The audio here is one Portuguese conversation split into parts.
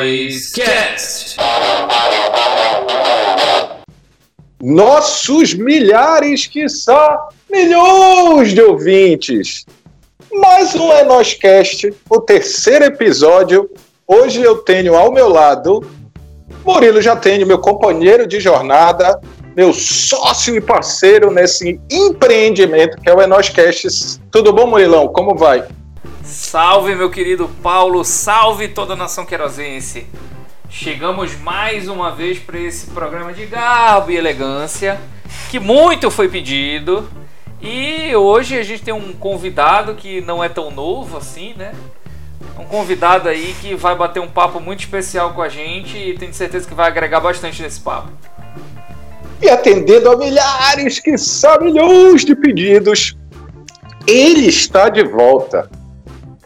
Nós Cast. Nossos milhares, que só milhões de ouvintes. Mais um É Nós Cast, o terceiro episódio. Hoje eu tenho ao meu lado Murilo já tenho meu companheiro de jornada, meu sócio e parceiro nesse empreendimento que é o Enoscast. Tudo bom, Murilão? Como vai? Salve, meu querido Paulo, salve toda a nação querosense. Chegamos mais uma vez para esse programa de garbo e elegância, que muito foi pedido. E hoje a gente tem um convidado que não é tão novo assim, né? Um convidado aí que vai bater um papo muito especial com a gente e tenho certeza que vai agregar bastante nesse papo. E atendendo a milhares, que são milhões de pedidos, ele está de volta.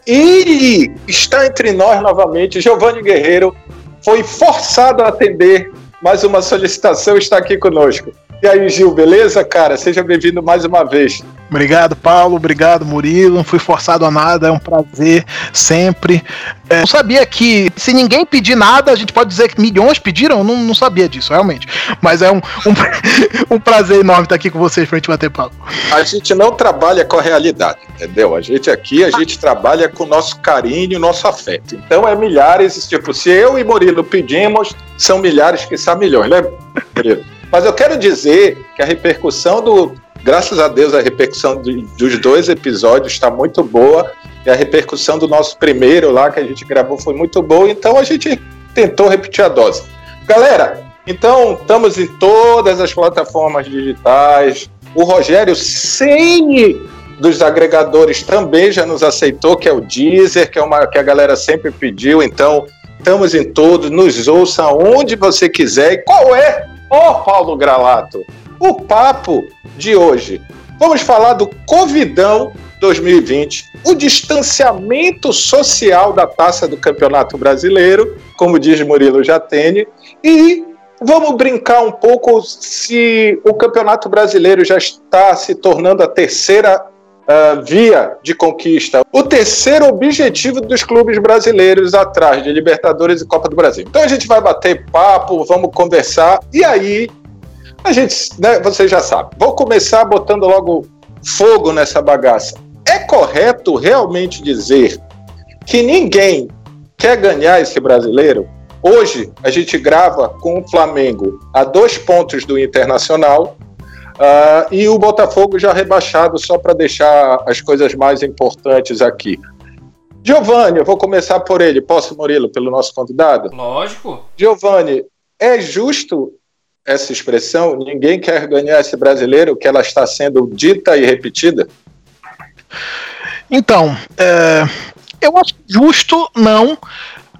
Ele está entre nós novamente. Giovanni Guerreiro foi forçado a atender mais uma solicitação, está aqui conosco. E aí, Gil, beleza, cara? Seja bem-vindo mais uma vez. Obrigado, Paulo. Obrigado, Murilo. Não fui forçado a nada, é um prazer sempre. É, não sabia que se ninguém pedir nada, a gente pode dizer que milhões pediram? Não, não sabia disso, realmente. Mas é um, um, um prazer enorme estar aqui com vocês para a gente bater papo. A gente não trabalha com a realidade, entendeu? A gente aqui, a gente trabalha com o nosso carinho, nosso afeto. Então é milhares, tipo, se eu e Murilo pedimos, são milhares que são milhões, né, Murilo? Mas eu quero dizer que a repercussão do, Graças a Deus, a repercussão dos dois episódios está muito boa. E a repercussão do nosso primeiro lá, que a gente gravou, foi muito boa. Então a gente tentou repetir a dose. Galera, então estamos em todas as plataformas digitais. O Rogério Ceni dos agregadores também já nos aceitou, que é o Deezer, que é uma que a galera sempre pediu. Então, estamos em todos, nos ouça onde você quiser. E qual é, ó oh, Paulo Gralato, o papo de hoje. Vamos falar do Covidão 2020, o distanciamento social da taça do Campeonato Brasileiro, como diz Murilo Jatene, e vamos brincar um pouco se o Campeonato Brasileiro já está se tornando a terceira uh, via de conquista, o terceiro objetivo dos clubes brasileiros atrás de Libertadores e Copa do Brasil. Então a gente vai bater papo, vamos conversar, e aí a gente, né, você já sabe. Vou começar botando logo fogo nessa bagaça. É correto realmente dizer que ninguém quer ganhar esse brasileiro? Hoje a gente grava com o Flamengo a dois pontos do Internacional uh, e o Botafogo já rebaixado, só para deixar as coisas mais importantes aqui. Giovanni, eu vou começar por ele. Posso, Murilo, pelo nosso convidado? Lógico. Giovanni, é justo essa expressão, ninguém quer ganhar esse brasileiro, que ela está sendo dita e repetida? Então, é, eu acho justo não,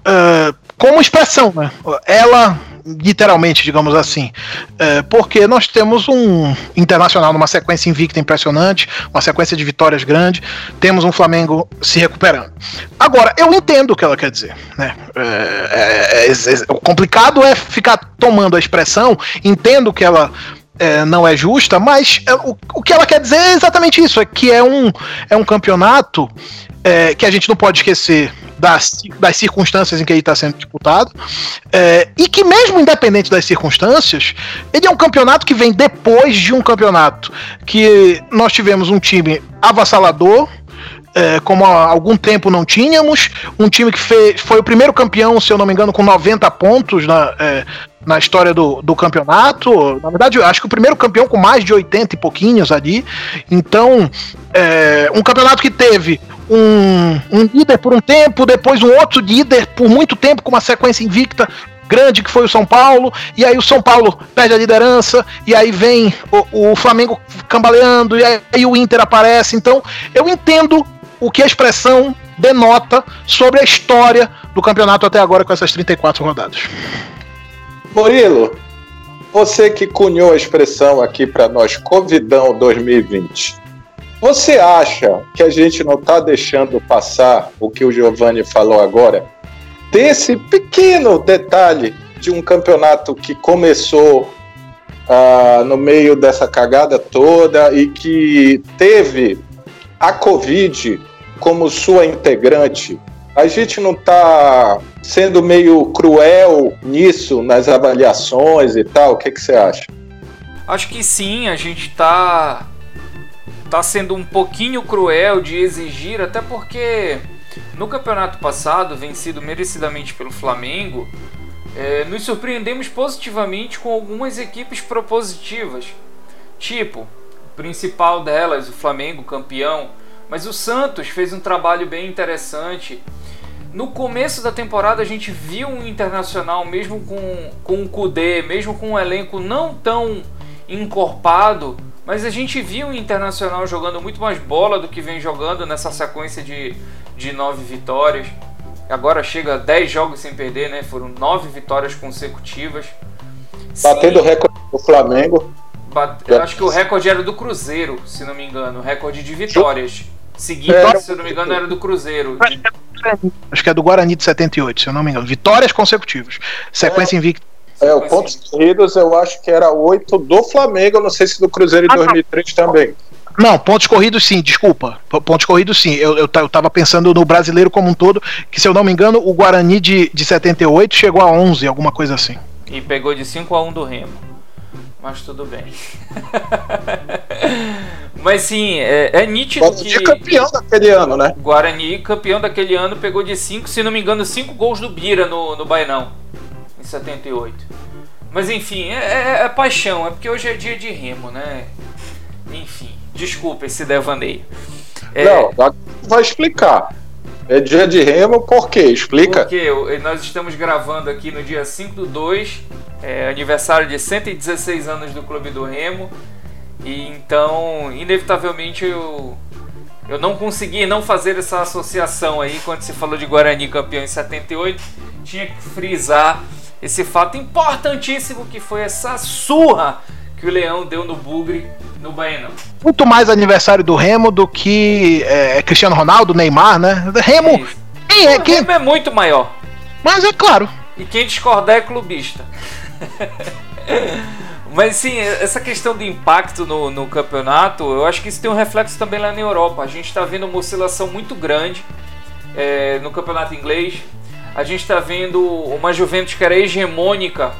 é, como expressão, né? Ela literalmente, digamos assim, é, porque nós temos um internacional numa sequência invicta impressionante, uma sequência de vitórias grande, temos um Flamengo se recuperando. Agora, eu entendo o que ela quer dizer, né? É, é, é, é o complicado é ficar tomando a expressão, entendo que ela é, não é justa, mas é, o, o que ela quer dizer é exatamente isso: é que é um, é um campeonato é, que a gente não pode esquecer das, das circunstâncias em que ele está sendo disputado, é, e que, mesmo independente das circunstâncias, ele é um campeonato que vem depois de um campeonato que nós tivemos um time avassalador. É, como há algum tempo não tínhamos, um time que fez, foi o primeiro campeão, se eu não me engano, com 90 pontos na, é, na história do, do campeonato. Na verdade, acho que o primeiro campeão com mais de 80 e pouquinhos ali. Então, é, um campeonato que teve um, um líder por um tempo, depois um outro líder por muito tempo, com uma sequência invicta grande que foi o São Paulo, e aí o São Paulo perde a liderança, e aí vem o, o Flamengo cambaleando, e aí, aí, o Inter aparece. Então, eu entendo o que a expressão denota sobre a história do campeonato até agora com essas 34 rodadas. Murilo, você que cunhou a expressão aqui para nós, Covidão 2020. Você acha que a gente não está deixando passar o que o Giovanni falou agora? Desse pequeno detalhe de um campeonato que começou ah, no meio dessa cagada toda e que teve a Covid como sua integrante a gente não está sendo meio cruel nisso, nas avaliações e tal? O que, que você acha? Acho que sim, a gente está tá sendo um pouquinho cruel de exigir, até porque no campeonato passado, vencido merecidamente pelo Flamengo, é, nos surpreendemos positivamente com algumas equipes propositivas. Tipo, o principal delas, o Flamengo, campeão, mas o Santos fez um trabalho bem interessante. No começo da temporada a gente viu um internacional, mesmo com, com o Kudê, mesmo com um elenco não tão encorpado, mas a gente viu o Internacional jogando muito mais bola do que vem jogando nessa sequência de, de nove vitórias. Agora chega a 10 jogos sem perder, né? Foram nove vitórias consecutivas. Batendo o recorde do Flamengo. Bate... Eu acho que o recorde era do Cruzeiro, se não me engano. O recorde de vitórias. Seguidas, é, se eu não me engano, era do Cruzeiro. Acho que é do Guarani de 78, se eu não me engano. Vitórias consecutivas. Sequência é. invicta. É, o pontos corridos eu acho que era oito do Flamengo, não sei se do Cruzeiro em ah, 2003 não. também. Não, pontos corridos sim, desculpa. Pontos corridos sim. Eu, eu, eu tava pensando no brasileiro como um todo, que se eu não me engano, o Guarani de, de 78 chegou a 11, alguma coisa assim. E pegou de 5 a 1 do Remo. Mas tudo bem. Mas sim, é, é nítido Guarani que. campeão daquele ano, né? Guarani, campeão daquele ano, pegou de 5, se não me engano, 5 gols do Bira no, no Bainão. 78. Mas enfim, é, é, é, paixão, é porque hoje é dia de remo, né? Enfim, desculpa esse devaneio. É, Não, vai explicar. É dia de remo por quê? Explica. Porque nós estamos gravando aqui no dia 5 do 2, é, aniversário de 116 anos do Clube do Remo. E então, inevitavelmente, eu, eu não consegui não fazer essa associação aí quando se falou de Guarani campeão em 78. Tinha que frisar esse fato importantíssimo que foi essa surra que o Leão deu no Bugre no Baenão. Muito mais aniversário do Remo do que é, Cristiano Ronaldo, Neymar, né? Remo. Quem é, quem... Remo é muito maior. Mas é claro. E quem discordar é clubista. Mas sim, essa questão do impacto no, no, campeonato, eu acho que isso tem um reflexo também lá na Europa. A gente está vendo uma oscilação muito grande é, no campeonato inglês a gente está vendo uma Juventus que era hegemônica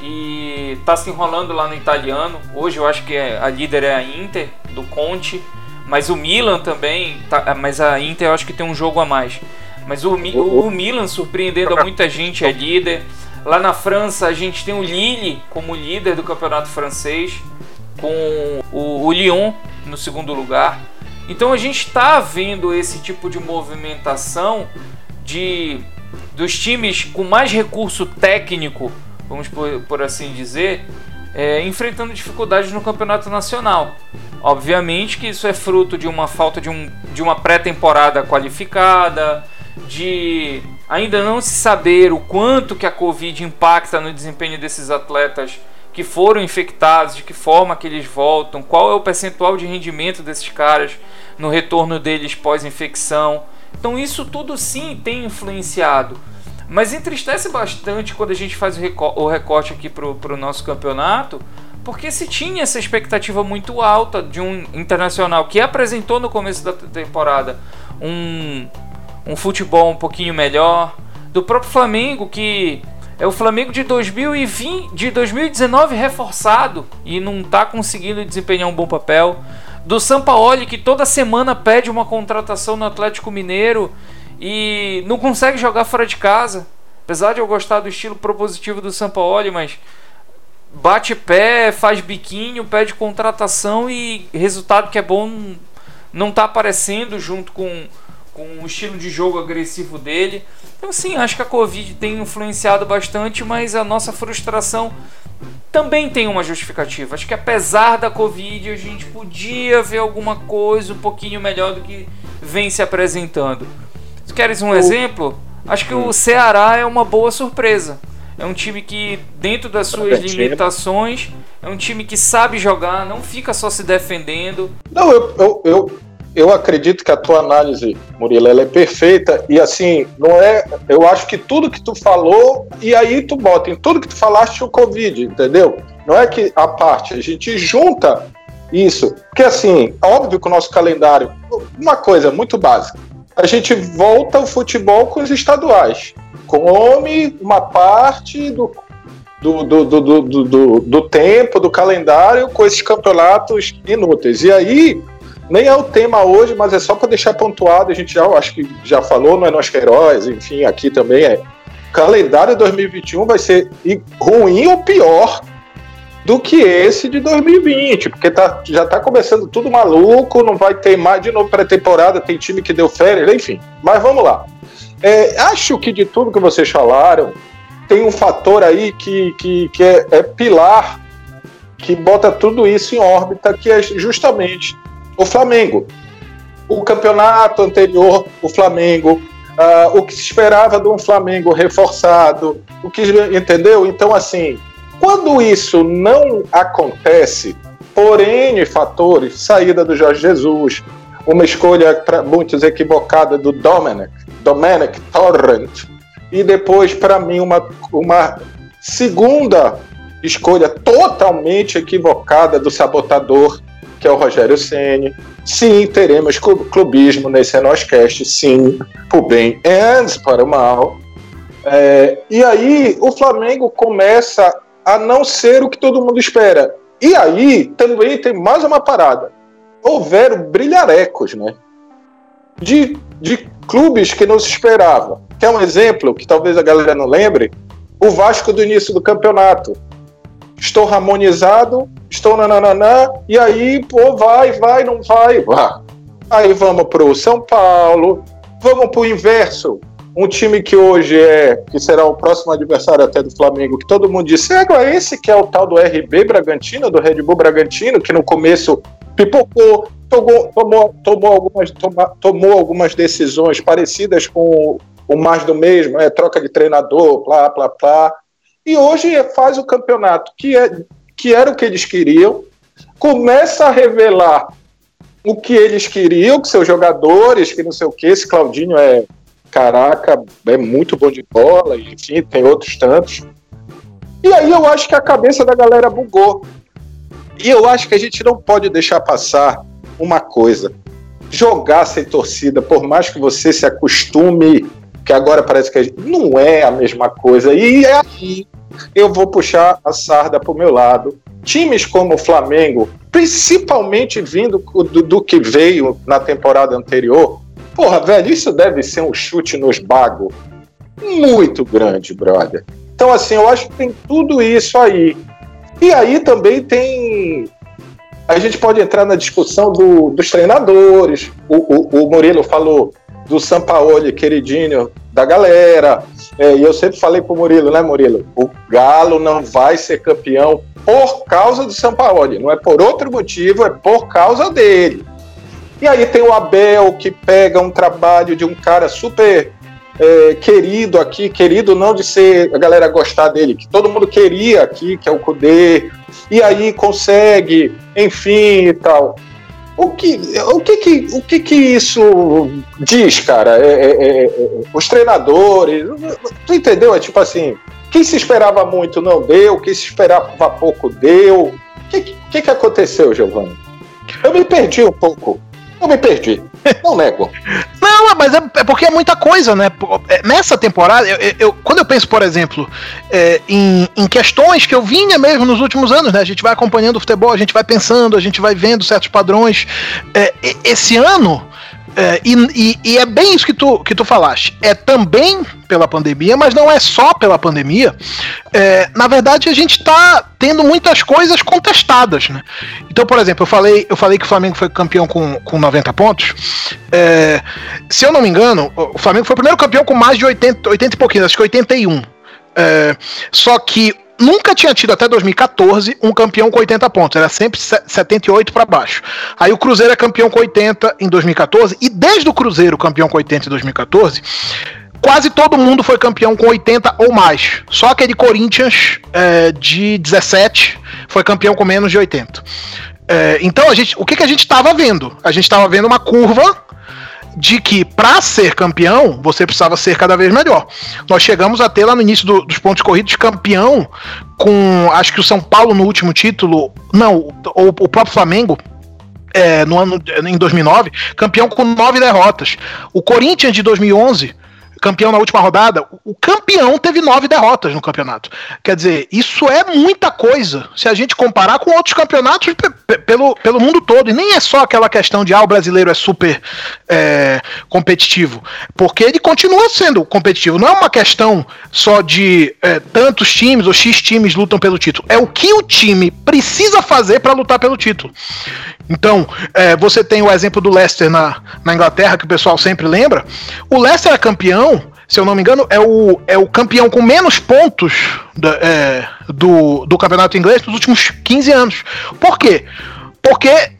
e está se enrolando lá no italiano. Hoje eu acho que é, a líder é a Inter, do Conte, mas o Milan também, tá, mas a Inter eu acho que tem um jogo a mais. Mas o, o, o Milan, surpreendendo a muita gente, é líder. Lá na França a gente tem o Lille como líder do campeonato francês, com o, o Lyon no segundo lugar. Então a gente está vendo esse tipo de movimentação de dos times com mais recurso técnico, vamos por, por assim dizer, é, enfrentando dificuldades no campeonato nacional. Obviamente que isso é fruto de uma falta de, um, de uma pré-temporada qualificada, de ainda não se saber o quanto que a Covid impacta no desempenho desses atletas que foram infectados, de que forma que eles voltam, qual é o percentual de rendimento desses caras no retorno deles pós-infecção. Então isso tudo sim tem influenciado. Mas entristece bastante quando a gente faz o recorte aqui para o nosso campeonato, porque se tinha essa expectativa muito alta de um internacional que apresentou no começo da temporada um, um futebol um pouquinho melhor, do próprio Flamengo que é o Flamengo de 2020, de 2019 reforçado e não está conseguindo desempenhar um bom papel. Do Sampaoli que toda semana pede uma contratação no Atlético Mineiro e não consegue jogar fora de casa. Apesar de eu gostar do estilo propositivo do Sampaoli, mas bate pé, faz biquinho, pede contratação e resultado que é bom não está aparecendo junto com, com o estilo de jogo agressivo dele. Então sim, acho que a Covid tem influenciado bastante, mas a nossa frustração também tem uma justificativa. Acho que apesar da Covid a gente podia ver alguma coisa um pouquinho melhor do que vem se apresentando. Tu queres um o... exemplo? Acho que o Ceará é uma boa surpresa. É um time que, dentro das suas limitações, é um time que sabe jogar, não fica só se defendendo. Não, eu, eu, eu, eu acredito que a tua análise, Murilo, ela é perfeita. E assim, não é. Eu acho que tudo que tu falou, e aí tu bota em tudo que tu falaste o Covid, entendeu? Não é que a parte, a gente junta isso. Porque assim, óbvio que o nosso calendário, uma coisa muito básica a gente volta ao futebol com os estaduais. Come uma parte do, do, do, do, do, do tempo, do calendário, com esses campeonatos inúteis. E aí, nem é o tema hoje, mas é só para deixar pontuado, a gente já acho que já falou, não é nós que heróis, enfim, aqui também é. Calendário 2021 vai ser ruim ou pior do que esse de 2020, porque tá, já está começando tudo maluco, não vai ter mais de novo pré-temporada, tem time que deu férias, enfim. Mas vamos lá. É, acho que de tudo que vocês falaram, tem um fator aí que, que, que é, é pilar, que bota tudo isso em órbita, que é justamente o Flamengo. O campeonato anterior, o Flamengo, uh, o que se esperava de um Flamengo reforçado, o que entendeu? Então, assim, quando isso não acontece, por N fatores, saída do Jorge Jesus, uma escolha para muitos equivocada do Dominic, Dominic Torrent, e depois, para mim, uma, uma segunda escolha totalmente equivocada do sabotador que é o Rogério Ceni. Sim, teremos clubismo nesse Enoscast, sim, por bem e para o mal. É, e aí o Flamengo começa a não ser o que todo mundo espera. E aí também tem mais uma parada. Houveram brilharecos, né? De, de clubes que não se esperava. Quer um exemplo que talvez a galera não lembre? O Vasco do início do campeonato estou harmonizado, estou nananã, e aí, pô, vai, vai, não vai, vá. Aí vamos para o São Paulo, vamos para o inverso. Um time que hoje é, que será o próximo adversário até do Flamengo, que todo mundo disse, é, esse que é o tal do RB Bragantino, do Red Bull Bragantino, que no começo pipocou, tomou, tomou, tomou, algumas, tomou algumas decisões parecidas com o mais do mesmo, é, troca de treinador, plá, plá, plá. E hoje faz o campeonato que, é, que era o que eles queriam, começa a revelar o que eles queriam, que seus jogadores, que não sei o que, esse Claudinho é, caraca, é muito bom de bola, enfim, tem outros tantos. E aí eu acho que a cabeça da galera bugou. E eu acho que a gente não pode deixar passar uma coisa. Jogar sem torcida, por mais que você se acostume que agora parece que não é a mesma coisa. E aí eu vou puxar a sarda para o meu lado. Times como o Flamengo, principalmente vindo do, do, que veio na temporada anterior, porra, velho, isso deve ser um chute nos bagos muito grande, brother. Então, assim, eu acho que tem tudo isso aí. E aí também tem. A gente pode entrar na discussão do, dos treinadores. O, o, o Murilo falou do Sampaoli, queridinho da galera. É, e eu sempre falei pro Murilo, né, Murilo? O Galo não vai ser campeão por causa do Sampaoli. Não é por outro motivo, é por causa dele. E aí tem o Abel que pega um trabalho de um cara super é, querido aqui, querido não de ser a galera gostar dele, que todo mundo queria aqui, que é o Kudê, e aí consegue, enfim e tal. O que, o que, que, o que, que isso diz, cara? É, é, é, é, os treinadores, tu entendeu? É tipo assim, quem se esperava muito não deu, quem se esperava pouco deu. O que, que, que aconteceu, Giovanni? Eu me perdi um pouco. Eu me perdi. Não nego. Não, mas é, é, porque é muita coisa, né? É, nessa temporada, eu, eu quando eu penso, por exemplo, é, em, em, questões que eu vinha mesmo nos últimos anos, né? A gente vai acompanhando o futebol, a gente vai pensando, a gente vai vendo certos padrões. É, esse ano, é, e, e, é bem isso que tu, que tu falaste. É também pela pandemia, mas não é só pela pandemia. É, na verdade, a gente está tendo muitas coisas contestadas. Né? Então, por exemplo, eu falei, eu falei que o Flamengo foi campeão com, com 90 pontos. É, se eu não me engano, o Flamengo foi o primeiro campeão com mais de 80, 80 e pouquinho, acho que 81. É, só que nunca tinha tido até 2014 um campeão com 80 pontos, era sempre 78 para baixo. Aí o Cruzeiro é campeão com 80 em 2014 e desde o Cruzeiro campeão com 80 em 2014, quase todo mundo foi campeão com 80 ou mais. Só aquele Corinthians é, de 17 foi campeão com menos de 80. É, então a gente, o que, que a gente estava vendo? A gente estava vendo uma curva de que para ser campeão você precisava ser cada vez melhor. Nós chegamos a ter lá no início do, dos pontos corridos campeão com acho que o São Paulo no último título, não, ou o próprio Flamengo é, no ano em 2009, campeão com nove derrotas. O Corinthians de 2011 campeão na última rodada, o campeão teve nove derrotas no campeonato. Quer dizer, isso é muita coisa se a gente comparar com outros campeonatos pelo, pelo mundo todo. E nem é só aquela questão de ah, o brasileiro é super é, competitivo, porque ele continua sendo competitivo. Não é uma questão só de é, tantos times ou X times lutam pelo título. É o que o time precisa fazer para lutar pelo título. Então, é, você tem o exemplo do Leicester na, na Inglaterra, que o pessoal sempre lembra. O Leicester é campeão, se eu não me engano, é o, é o campeão com menos pontos da, é, do, do campeonato inglês nos últimos 15 anos. Por quê? Porque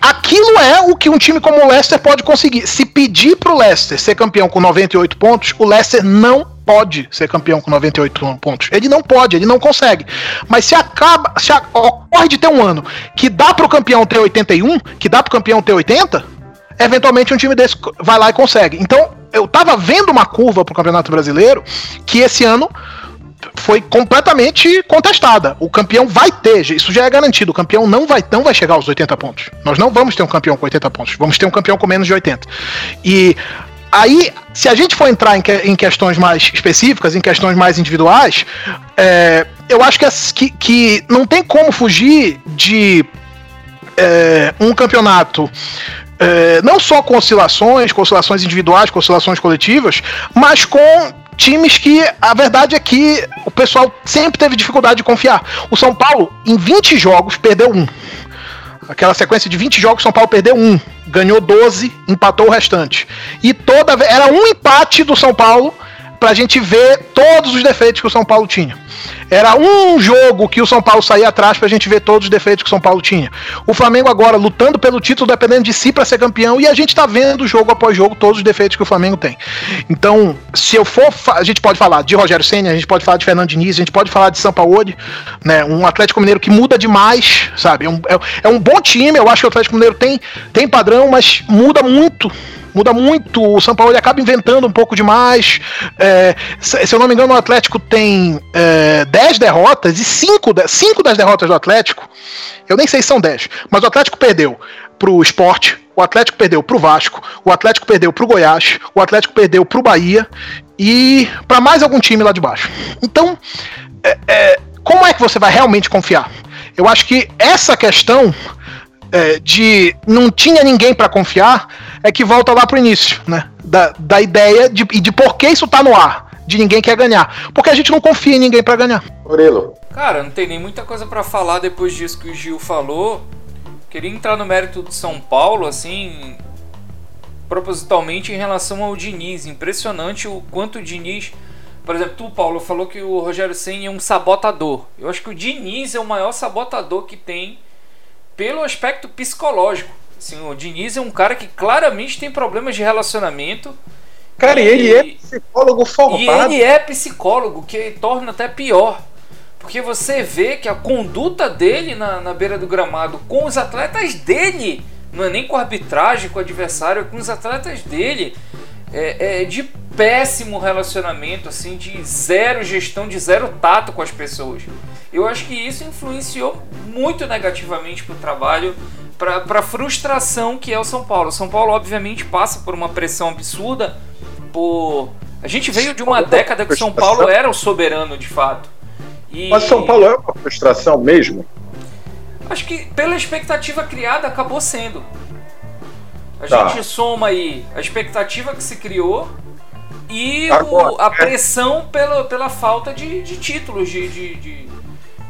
aquilo é o que um time como o Leicester pode conseguir. Se pedir para o Leicester ser campeão com 98 pontos, o Leicester não pode ser campeão com 98 pontos. Ele não pode, ele não consegue. Mas se acaba, se ocorre de ter um ano que dá pro campeão ter 81, que dá pro campeão ter 80, eventualmente um time desse vai lá e consegue. Então, eu tava vendo uma curva pro Campeonato Brasileiro que esse ano foi completamente contestada. O campeão vai ter, isso já é garantido. O campeão não vai, não vai chegar aos 80 pontos. Nós não vamos ter um campeão com 80 pontos. Vamos ter um campeão com menos de 80. E Aí, se a gente for entrar em, que, em, questões mais específicas, em questões mais individuais, é, eu acho que, que, que, não tem como fugir de é, um campeonato. É, não só com oscilações, com oscilações individuais, com oscilações coletivas, mas com times que a verdade é que o pessoal sempre teve dificuldade de confiar. O São Paulo, em 20 jogos, perdeu um. Aquela sequência de 20 jogos, São Paulo perdeu um, ganhou 12, empatou o restante. E toda era um empate do São Paulo pra gente ver todos os defeitos que o São Paulo tinha. Era um jogo que o São Paulo saía atrás pra gente ver todos os defeitos que o São Paulo tinha. O Flamengo agora lutando pelo título, dependendo de si para ser campeão, e a gente tá vendo jogo após jogo todos os defeitos que o Flamengo tem. Então, se eu for. A gente pode falar de Rogério Senna, a gente pode falar de Fernando Diniz, a gente pode falar de Sampaoli, né? Um Atlético Mineiro que muda demais, sabe? É um, é, é um bom time, eu acho que o Atlético Mineiro tem, tem padrão, mas muda muito muda muito. O São Paulo acaba inventando um pouco demais. É, se eu não me engano, o Atlético tem é, 10 derrotas e 5, 5 das derrotas do Atlético, eu nem sei se são 10, mas o Atlético perdeu pro esporte, o Atlético perdeu pro Vasco, o Atlético perdeu pro Goiás, o Atlético perdeu pro Bahia e para mais algum time lá de baixo. Então, é, é, como é que você vai realmente confiar? Eu acho que essa questão é, de não tinha ninguém para confiar é que volta lá pro início, né? Da, da ideia de, e de por que isso tá no ar, de ninguém quer ganhar. Porque a gente não confia em ninguém para ganhar. Murilo. Cara, não tem nem muita coisa para falar depois disso que o Gil falou. Queria entrar no mérito de São Paulo, assim, propositalmente em relação ao Diniz. Impressionante o quanto o Diniz. Por exemplo, tu, Paulo, falou que o Rogério Senna é um sabotador. Eu acho que o Diniz é o maior sabotador que tem pelo aspecto psicológico. Assim, o Diniz é um cara que claramente tem problemas de relacionamento. Cara, e ele é psicólogo formado. E ele é psicólogo, que torna até pior. Porque você vê que a conduta dele na, na beira do gramado com os atletas dele, não é nem com a arbitragem, com o adversário, é com os atletas dele, é, é de péssimo relacionamento, assim, de zero gestão, de zero tato com as pessoas. Eu acho que isso influenciou muito negativamente para o trabalho, para a frustração que é o São Paulo. O São Paulo, obviamente, passa por uma pressão absurda. Por... A gente veio de uma década que São Paulo era o soberano de fato. E... Mas São Paulo é uma frustração mesmo? Acho que pela expectativa criada acabou sendo. A tá. gente soma aí a expectativa que se criou e Agora, o, a é. pressão pela, pela falta de, de títulos, de, de, de,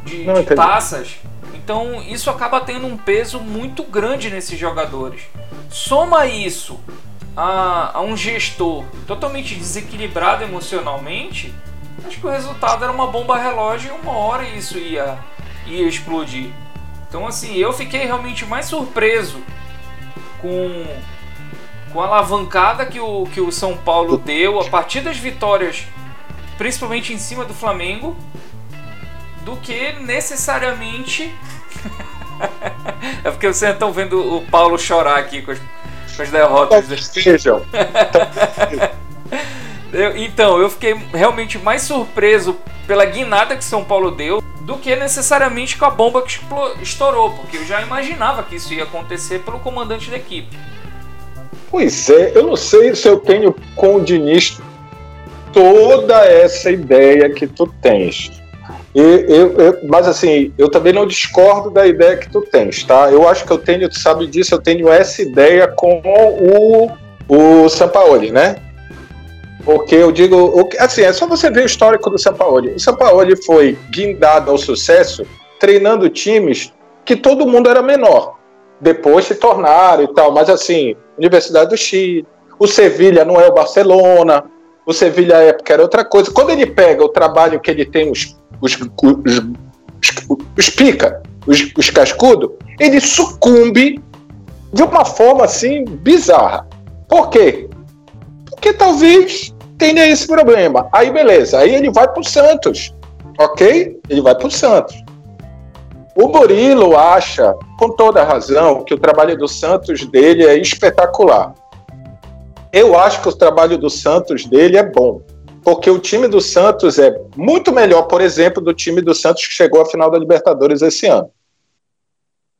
de, Não, de taças. Então isso acaba tendo um peso muito grande nesses jogadores. Soma isso a, a um gestor totalmente desequilibrado emocionalmente, acho que o resultado era uma bomba relógio e uma hora isso ia, ia explodir. Então assim, eu fiquei realmente mais surpreso com, com a alavancada que o, que o São Paulo deu a partir das vitórias, principalmente em cima do Flamengo, do que necessariamente. é porque vocês estão vendo o Paulo chorar aqui com as, com as derrotas. Sejam. então, eu fiquei realmente mais surpreso pela guinada que São Paulo deu do que necessariamente com a bomba que estourou, porque eu já imaginava que isso ia acontecer pelo comandante da equipe. Pois é, eu não sei se eu tenho com o Diniz toda essa ideia que tu tens. E, eu, eu, mas assim, eu também não discordo da ideia que tu tens, tá? Eu acho que eu tenho, tu sabe disso, eu tenho essa ideia com o, o Sampaoli, né? Porque eu digo, assim, é só você ver o histórico do Sampaoli. O Sampaoli foi guindado ao sucesso treinando times que todo mundo era menor. Depois se tornaram e tal, mas assim, Universidade do Chile, o Sevilha não é o Barcelona, o Sevilha à época era outra coisa. Quando ele pega o trabalho que ele tem, os, os, os, os pica, os, os cascudo, ele sucumbe de uma forma assim bizarra. Por quê? Porque talvez tenha esse problema. Aí beleza, aí ele vai para o Santos, ok? Ele vai para o Santos. O Murilo acha, com toda razão, que o trabalho do Santos dele é espetacular. Eu acho que o trabalho do Santos dele é bom, porque o time do Santos é muito melhor, por exemplo, do time do Santos que chegou à final da Libertadores esse ano.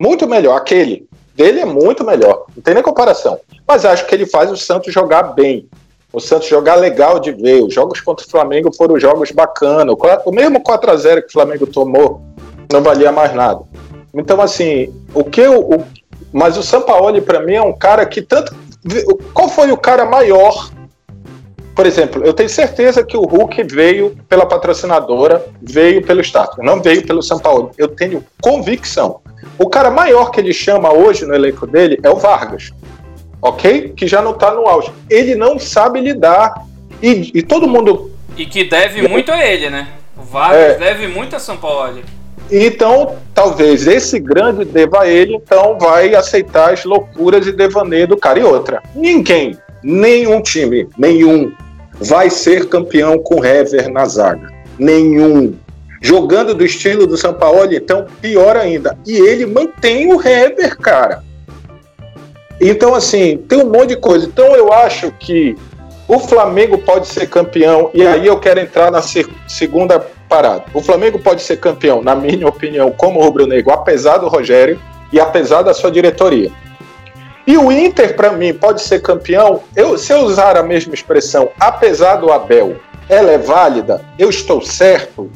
Muito melhor, aquele dele é muito melhor, não tem nem comparação. Mas acho que ele faz o Santos jogar bem, o Santos jogar legal de ver. Os jogos contra o Flamengo foram jogos bacanas. O mesmo 4 a 0 que o Flamengo tomou não valia mais nada. Então, assim, o que eu. O, mas o Sampaoli, para mim, é um cara que tanto. Qual foi o cara maior? Por exemplo, eu tenho certeza que o Hulk veio pela patrocinadora, veio pelo status, não veio pelo Sampaoli. Eu tenho convicção. O cara maior que ele chama hoje no elenco dele é o Vargas, ok? Que já não está no auge. Ele não sabe lidar. E, e, todo mundo. E que deve muito a ele, né? O Vargas é, deve muito a Sampaoli. Então, talvez esse grande deva a ele, então vai aceitar as loucuras e devaneio do cara. E outra, ninguém, nenhum time, nenhum, vai ser campeão com Hever na zaga. Nenhum. Jogando do estilo do São Paulo, então, pior ainda. E ele mantém o Hever, cara. Então, assim, tem um monte de coisa. Então, eu acho que o Flamengo pode ser campeão, e aí eu quero entrar na segunda parado. O Flamengo pode ser campeão, na minha opinião, como rubro-negro, apesar do Rogério e apesar da sua diretoria. E o Inter, para mim, pode ser campeão, eu, se eu usar a mesma expressão, apesar do Abel, ela é válida, eu estou certo,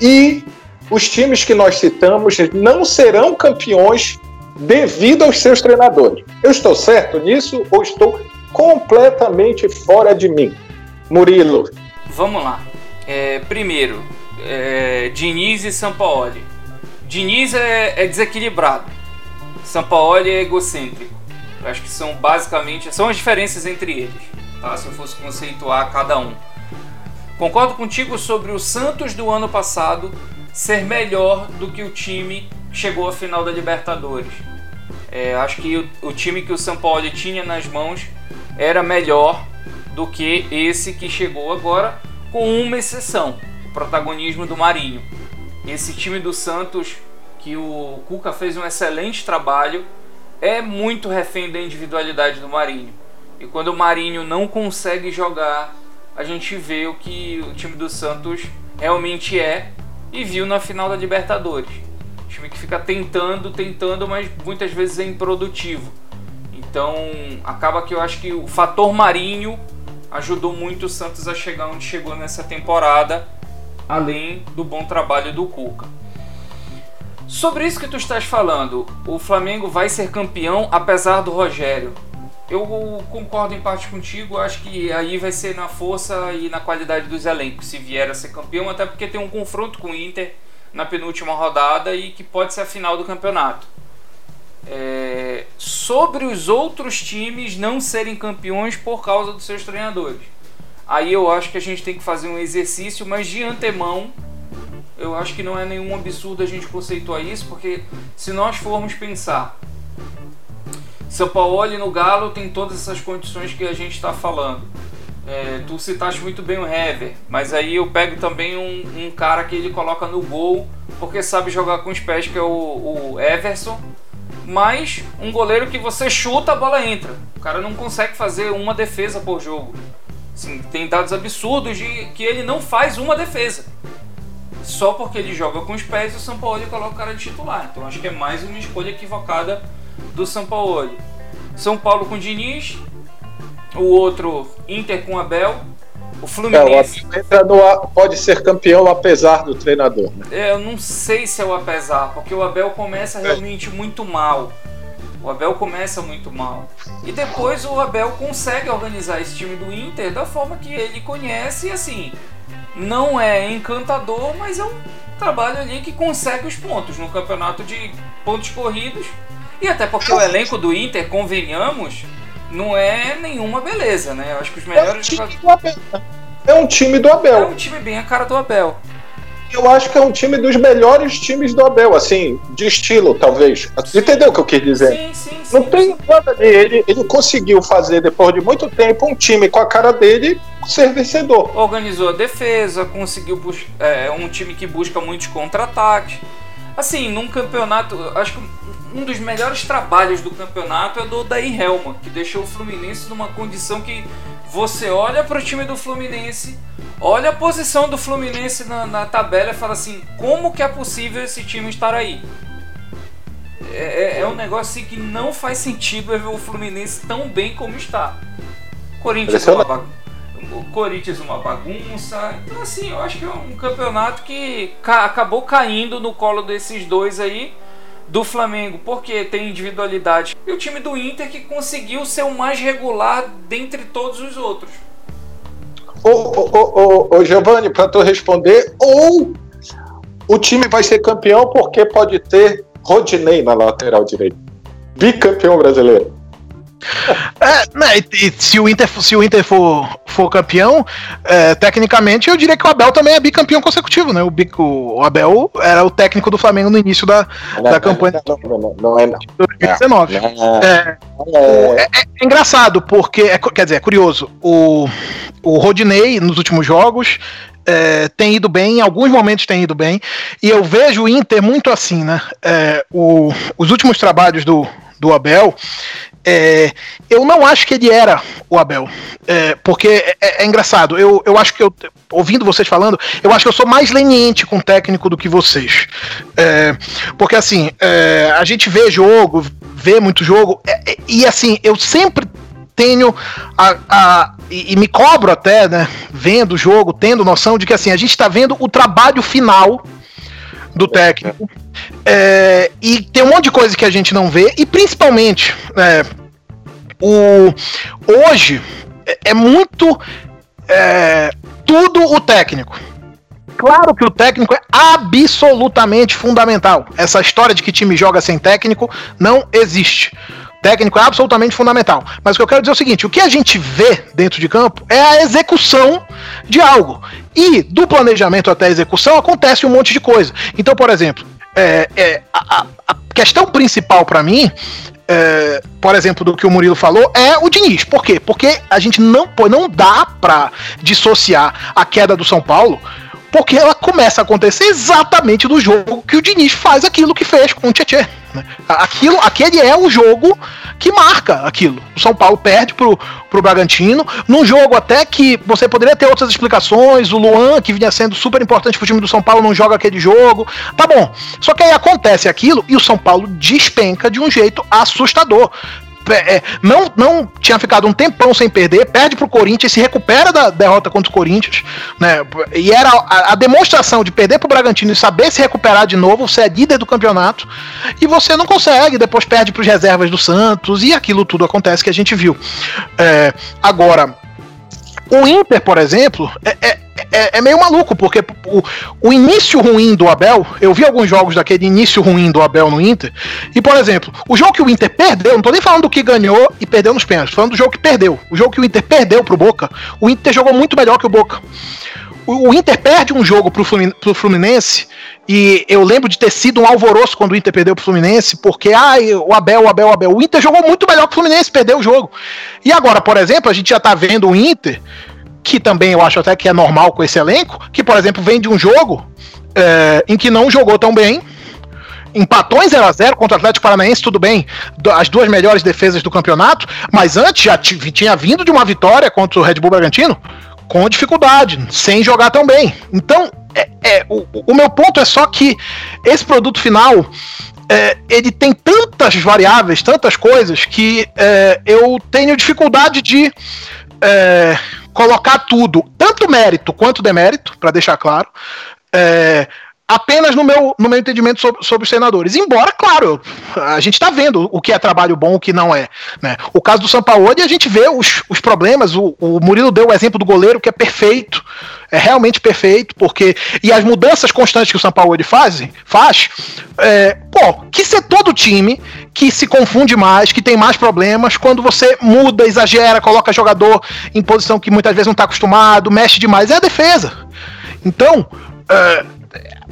e os times que nós citamos não serão campeões devido aos seus treinadores. Eu estou certo nisso ou estou completamente fora de mim? Murilo. Vamos lá. É, primeiro, é, Diniz e Sampaoli. Diniz é, é desequilibrado, Sampaoli é egocêntrico. Eu acho que são basicamente são as diferenças entre eles, tá? Se eu fosse conceituar cada um. Concordo contigo sobre o Santos do ano passado ser melhor do que o time chegou à final da Libertadores. É, acho que o, o, time que o São Paulo tinha nas mãos era melhor do que esse que chegou agora, com uma exceção protagonismo do Marinho. Esse time do Santos, que o Cuca fez um excelente trabalho, é muito refém da individualidade do Marinho. E quando o Marinho não consegue jogar, a gente vê o que o time do Santos realmente é e viu na final da Libertadores. Time que fica tentando, tentando, mas muitas vezes é improdutivo. Então acaba que eu acho que o fator Marinho ajudou muito o Santos a chegar onde chegou nessa temporada além do bom trabalho do Cuca. Sobre isso que tu estás falando, o Flamengo vai ser campeão apesar do Rogério. Eu concordo em parte contigo, acho que aí vai ser na força e na qualidade dos elencos se vier a ser campeão, até porque tem um confronto com o Inter na penúltima rodada e que pode ser a final do campeonato. É... sobre os outros times não serem campeões por causa dos seus treinadores. Aí eu acho que a gente tem que fazer um exercício, mas de antemão eu acho que não é nenhum absurdo a gente conceituar isso, porque se nós formos pensar, São Paulo no Galo tem todas essas condições que a gente está falando. É, tu citaste muito bem o Hever, mas aí eu pego também um, um, cara que ele coloca no gol porque sabe jogar com os pés, que é o, o Everson. Mas um goleiro que você chuta, a bola entra. O cara não consegue fazer uma defesa por jogo. Assim, tem dados absurdos de que ele não faz uma defesa. só porque ele joga com os pés, o São Paulo coloca o cara de titular. Então acho que é mais uma escolha equivocada do São Paulo. São Paulo com Diniz, o outro Inter com Abel, o Fluminense. É, no, pode ser campeão apesar do treinador. Né? É, eu não sei se é o apesar, porque o Abel começa é. realmente é. muito mal. O Abel começa muito mal. E depois o Abel consegue organizar esse time do Inter da forma que ele conhece e assim. Não é encantador, mas é um trabalho ali que consegue os pontos no campeonato de pontos corridos. E até porque o elenco do Inter, convenhamos, não é nenhuma beleza, né? Eu acho que os melhores é um time do Abel. É um time do Abel. É um time bem a cara do Abel eu acho que é um time dos melhores times do Abel, assim, de estilo, talvez. Entendeu o que eu quis dizer? Sim, sim, sim. Não tem nada de ele. Ele conseguiu fazer, depois de muito tempo, um time com a cara dele ser vencedor. Organizou a defesa, conseguiu é, um time que busca muitos contra-ataques. Assim, num campeonato, acho que um dos melhores trabalhos do campeonato é do Daí Helma, que deixou o Fluminense numa condição que você olha para o time do Fluminense, olha a posição do Fluminense na, na, tabela e fala assim: como que é possível esse time estar aí? É, é, é um negócio assim que não faz sentido ver o Fluminense tão bem como está. Corinthians. O Corinthians uma bagunça. Então assim, eu acho que é um campeonato que ca acabou caindo no colo desses dois aí do Flamengo, porque tem individualidade. E o time do Inter que conseguiu ser o mais regular dentre todos os outros. Ô, ô, ô, ô Giovanni, para tu responder, ou o time vai ser campeão porque pode ter Rodinei na lateral direita. Bicampeão brasileiro. É, né, e, e, se o Inter, se o Inter for, for campeão, é, tecnicamente eu diria que o Abel também é bicampeão consecutivo, né? O, o Abel era o técnico do Flamengo no início da, não, da campanha não, não, não, é não. de 2019. É, é, é, engraçado, porque, é, quer dizer, é curioso, o, o Rodinei nos últimos jogos é, tem ido bem, em alguns momentos tem ido bem, e eu vejo o Inter muito assim, né? É, o, os últimos trabalhos do, do Abel, é, eu não acho que ele era o Abel. É, porque é, é, é, engraçado. Eu, eu acho que eu, ouvindo vocês falando, eu acho que eu sou mais leniente com o técnico do que vocês. É, porque assim, é, a gente vê jogo, vê muito jogo, e assim, eu sempre tenho a, a e, e, me cobro até, né, vendo o jogo, tendo noção de que assim, a gente está vendo o trabalho final do técnico. É, e tem um monte de coisa que a gente não vê, e principalmente é, o, hoje é, é muito é, tudo o técnico. Claro que o técnico é absolutamente fundamental. Essa história de que time joga sem técnico não existe técnico é absolutamente fundamental. Mas o que eu quero dizer é o seguinte: o que a gente vê dentro de campo é a execução de algo. E do planejamento até a execução acontece um monte de coisa. Então, por exemplo, é, é, a, a, questão principal para mim, é, por exemplo, do que o Murilo falou, é o Diniz. Por quê? Porque a gente não, não dá para dissociar a queda do São Paulo porque ela começa a acontecer exatamente no jogo que o Diniz faz aquilo que fez com o Tietchan. Né? Aquilo, aquele é o jogo que marca aquilo. O São Paulo perde pro, pro Bragantino, num jogo até que você poderia ter outras explicações. O Luan, que vinha sendo super importante pro time do São Paulo, não joga aquele jogo. Tá bom. Só que aí acontece aquilo e o São Paulo despenca de um jeito assustador. É, não, não tinha ficado um tempão sem perder, perde pro Corinthians, se recupera da derrota contra o Corinthians, né? E era a, a demonstração de perder pro Bragantino e saber se recuperar de novo, você é líder do campeonato, e você não consegue, depois perde pros reservas do Santos, e aquilo tudo acontece que a gente viu. É, agora, o Inter, por exemplo, é, é, é, é, meio maluco, porque o, o início ruim do Abel, eu vi alguns jogos daquele início ruim do Abel no Inter, e por exemplo, o jogo que o Inter perdeu, não tô nem falando do que ganhou e perdeu nos pênaltis, falando do jogo que perdeu. O jogo que o Inter perdeu pro Boca, o Inter jogou muito melhor que o Boca. O, o Inter perde um jogo pro Fluminense, pro Fluminense e eu lembro de ter sido um alvoroço quando o Inter perdeu pro Fluminense, porque ah, o Abel, o Abel, o Abel. O Inter jogou muito melhor que o Fluminense, perdeu o jogo. E agora, por exemplo, a gente já tá vendo o Inter, que também eu acho até que é normal com esse elenco, que, por exemplo, vem de um jogo é, em que não jogou tão bem, empatou em 0x0 contra o Atlético Paranaense, tudo bem, as duas melhores defesas do campeonato, mas antes já tinha vindo de uma vitória contra o Red Bull Bragantino com dificuldade, sem jogar tão bem. Então, é, é o, o, meu ponto é só que esse produto final é, ele tem tantas variáveis, tantas coisas, que é, eu tenho dificuldade de é, colocar tudo, tanto mérito quanto demérito, para deixar claro, é, apenas no meu, no meu entendimento sobre, sobre os senadores. Embora, claro, a gente está vendo o que é trabalho bom, o que não é. Né? O caso do Sampaoli, a gente vê os, os problemas. O, o Murilo deu o exemplo do goleiro, que é perfeito, é realmente perfeito, porque. E as mudanças constantes que o Sampaoli faz, faz é, pô, que ser todo time que se confunde mais, que tem mais problemas, quando você muda, exagera, coloca jogador em posição que muitas vezes não está acostumado, mexe demais, é a defesa. Então, é,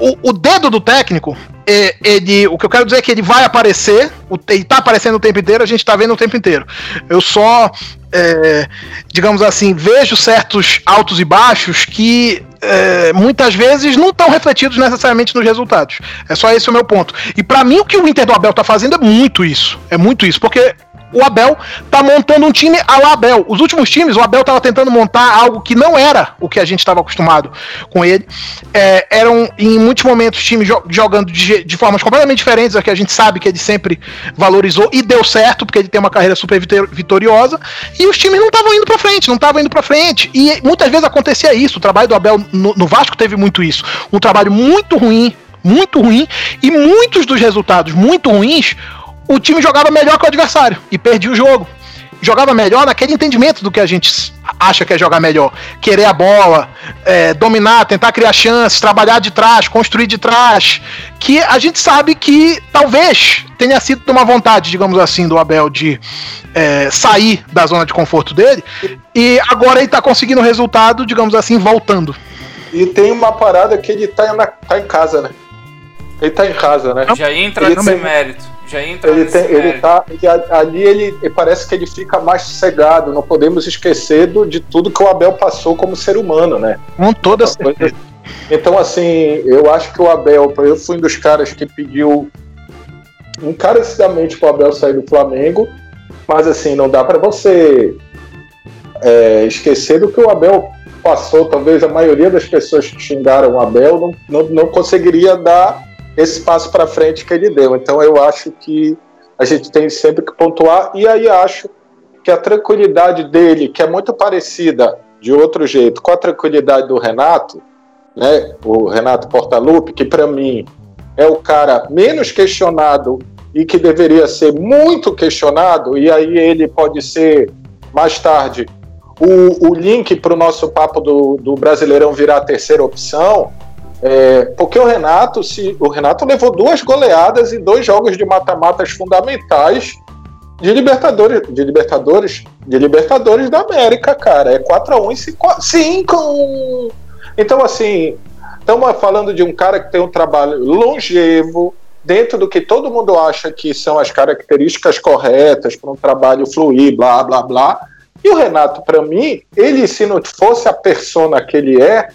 o, o, dedo do técnico, é, ele, o que eu quero dizer é que ele vai aparecer, ele tá aparecendo o tempo inteiro, a gente tá vendo o tempo inteiro. Eu só, é, digamos assim, vejo certos altos e baixos que é, muitas vezes não estão refletidos necessariamente nos resultados. É só esse o meu ponto. E para mim o que o Inter do Abel tá fazendo é muito isso. É muito isso, porque o Abel tá montando um time a la Abel. Os últimos times, o Abel tava tentando montar algo que não era o que a gente estava acostumado com ele. É, eram, em muitos momentos, times jo jogando de, de, formas completamente diferentes da que a gente sabe que ele sempre valorizou e deu certo, porque ele tem uma carreira super vitoriosa. E os times não estavam indo para frente, não estavam indo para frente. E muitas vezes acontecia isso. O trabalho do Abel no, no Vasco teve muito isso. Um trabalho muito ruim, muito ruim, e muitos dos resultados muito ruins o time jogava melhor que o adversário e perdia o jogo. Jogava melhor naquele entendimento do que a gente acha que é jogar melhor. Querer a bola, é, dominar, tentar criar chances, trabalhar de trás, construir de trás. Que a gente sabe que talvez tenha sido uma vontade, digamos assim, do Abel de é, sair da zona de conforto dele. E agora ele está conseguindo resultado, digamos assim, voltando. E tem uma parada que ele tá, na, tá em casa, né? Ele tá em casa, né? Já entra ele nesse tem... mérito. Já entra ele, tem, ele tá ele, ali ele parece que ele fica mais sossegado. Não podemos esquecer do, de tudo que o Abel passou como ser humano, né? Com toda certeza. Então, assim, eu acho que o Abel, eu fui um dos caras que pediu encarecidamente para o Abel sair do Flamengo, mas assim, não dá para você é, esquecer do que o Abel passou. Talvez a maioria das pessoas que xingaram o Abel não, não, não conseguiria dar esse passo para frente que ele deu. Então eu acho que a gente tem sempre que pontuar e aí acho que a tranquilidade dele, que é muito parecida de outro jeito com a tranquilidade do Renato, né? O Renato Portaluppi, que para mim é o cara menos questionado e que deveria ser muito questionado, e aí ele pode ser mais tarde o, o link para o nosso papo do, do Brasileirão virar a terceira opção, é, porque o Renato, se o Renato levou duas goleadas e dois jogos de mata-matas fundamentais de Libertadores, de Libertadores, de Libertadores da América, cara. É 4 a 1 e 5 Então assim, estamos falando de um cara que tem um trabalho longevo, dentro do que todo mundo acha que são as características corretas para um trabalho fluir, blá blá blá. E o Renato, para mim, ele se não fosse a persona que ele é,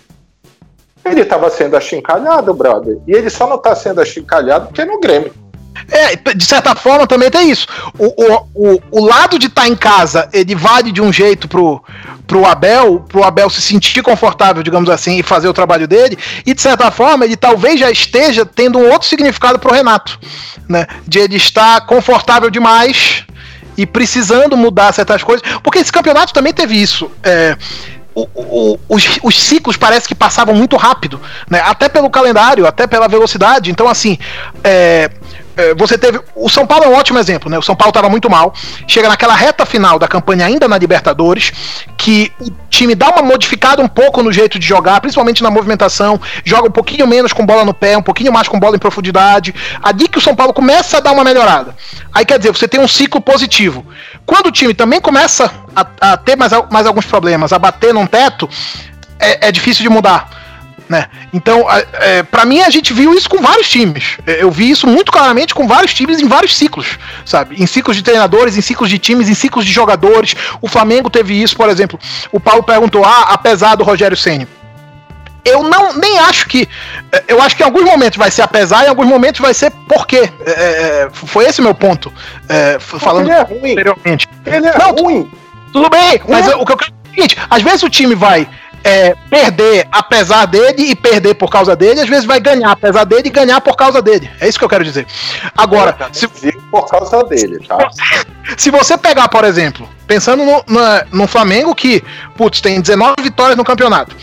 ele estava sendo achincalhado, brother. E ele só não está sendo achincalhado porque é no Grêmio. É, de certa forma também tem isso. O, o, o, o lado de estar tá em casa, ele vale de um jeito pro, pro Abel, pro Abel se sentir confortável, digamos assim, e fazer o trabalho dele, e de certa forma ele talvez já esteja tendo um outro significado pro Renato, né? De ele estar confortável demais e precisando mudar certas coisas, porque esse campeonato também teve isso. É, o, o, os, os, ciclos parece que passavam muito rápido, né? Até pelo calendário, até pela velocidade. Então, assim, é, é, você teve. O São Paulo é um ótimo exemplo, né? O São Paulo estava muito mal. Chega naquela reta final da campanha, ainda na Libertadores, que o time dá uma modificada um pouco no jeito de jogar, principalmente na movimentação, joga um pouquinho menos com bola no pé, um pouquinho mais com bola em profundidade. Ali que o São Paulo começa a dar uma melhorada. Aí quer dizer, você tem um ciclo positivo. Quando o time também começa a, a ter mais, mais alguns problemas, a bater num teto, é, é difícil de mudar. Né? Então, é, para mim, a gente viu isso com vários times. É, eu vi isso muito claramente com vários times em vários ciclos, sabe? Em ciclos de treinadores, em ciclos de times, em ciclos de jogadores. O Flamengo teve isso, por exemplo. O Paulo perguntou: ah, apesar do Rogério Senna. Eu não nem acho que. É, eu acho que em alguns momentos vai ser apesar, e em alguns momentos vai ser porque. É, é, foi esse meu ponto. É, falando ele é ruim. anteriormente. Ele é não, ruim. Tudo bem, mas o que eu quero é o seguinte: às vezes o time vai é, perder apesar dele e perder por causa dele, às vezes vai ganhar apesar dele e ganhar por causa dele. É isso que eu quero dizer. Agora, se por causa dele, tá? Se você pegar, por exemplo, pensando no, no, no, Flamengo que, putz, tem 19 vitórias no campeonato.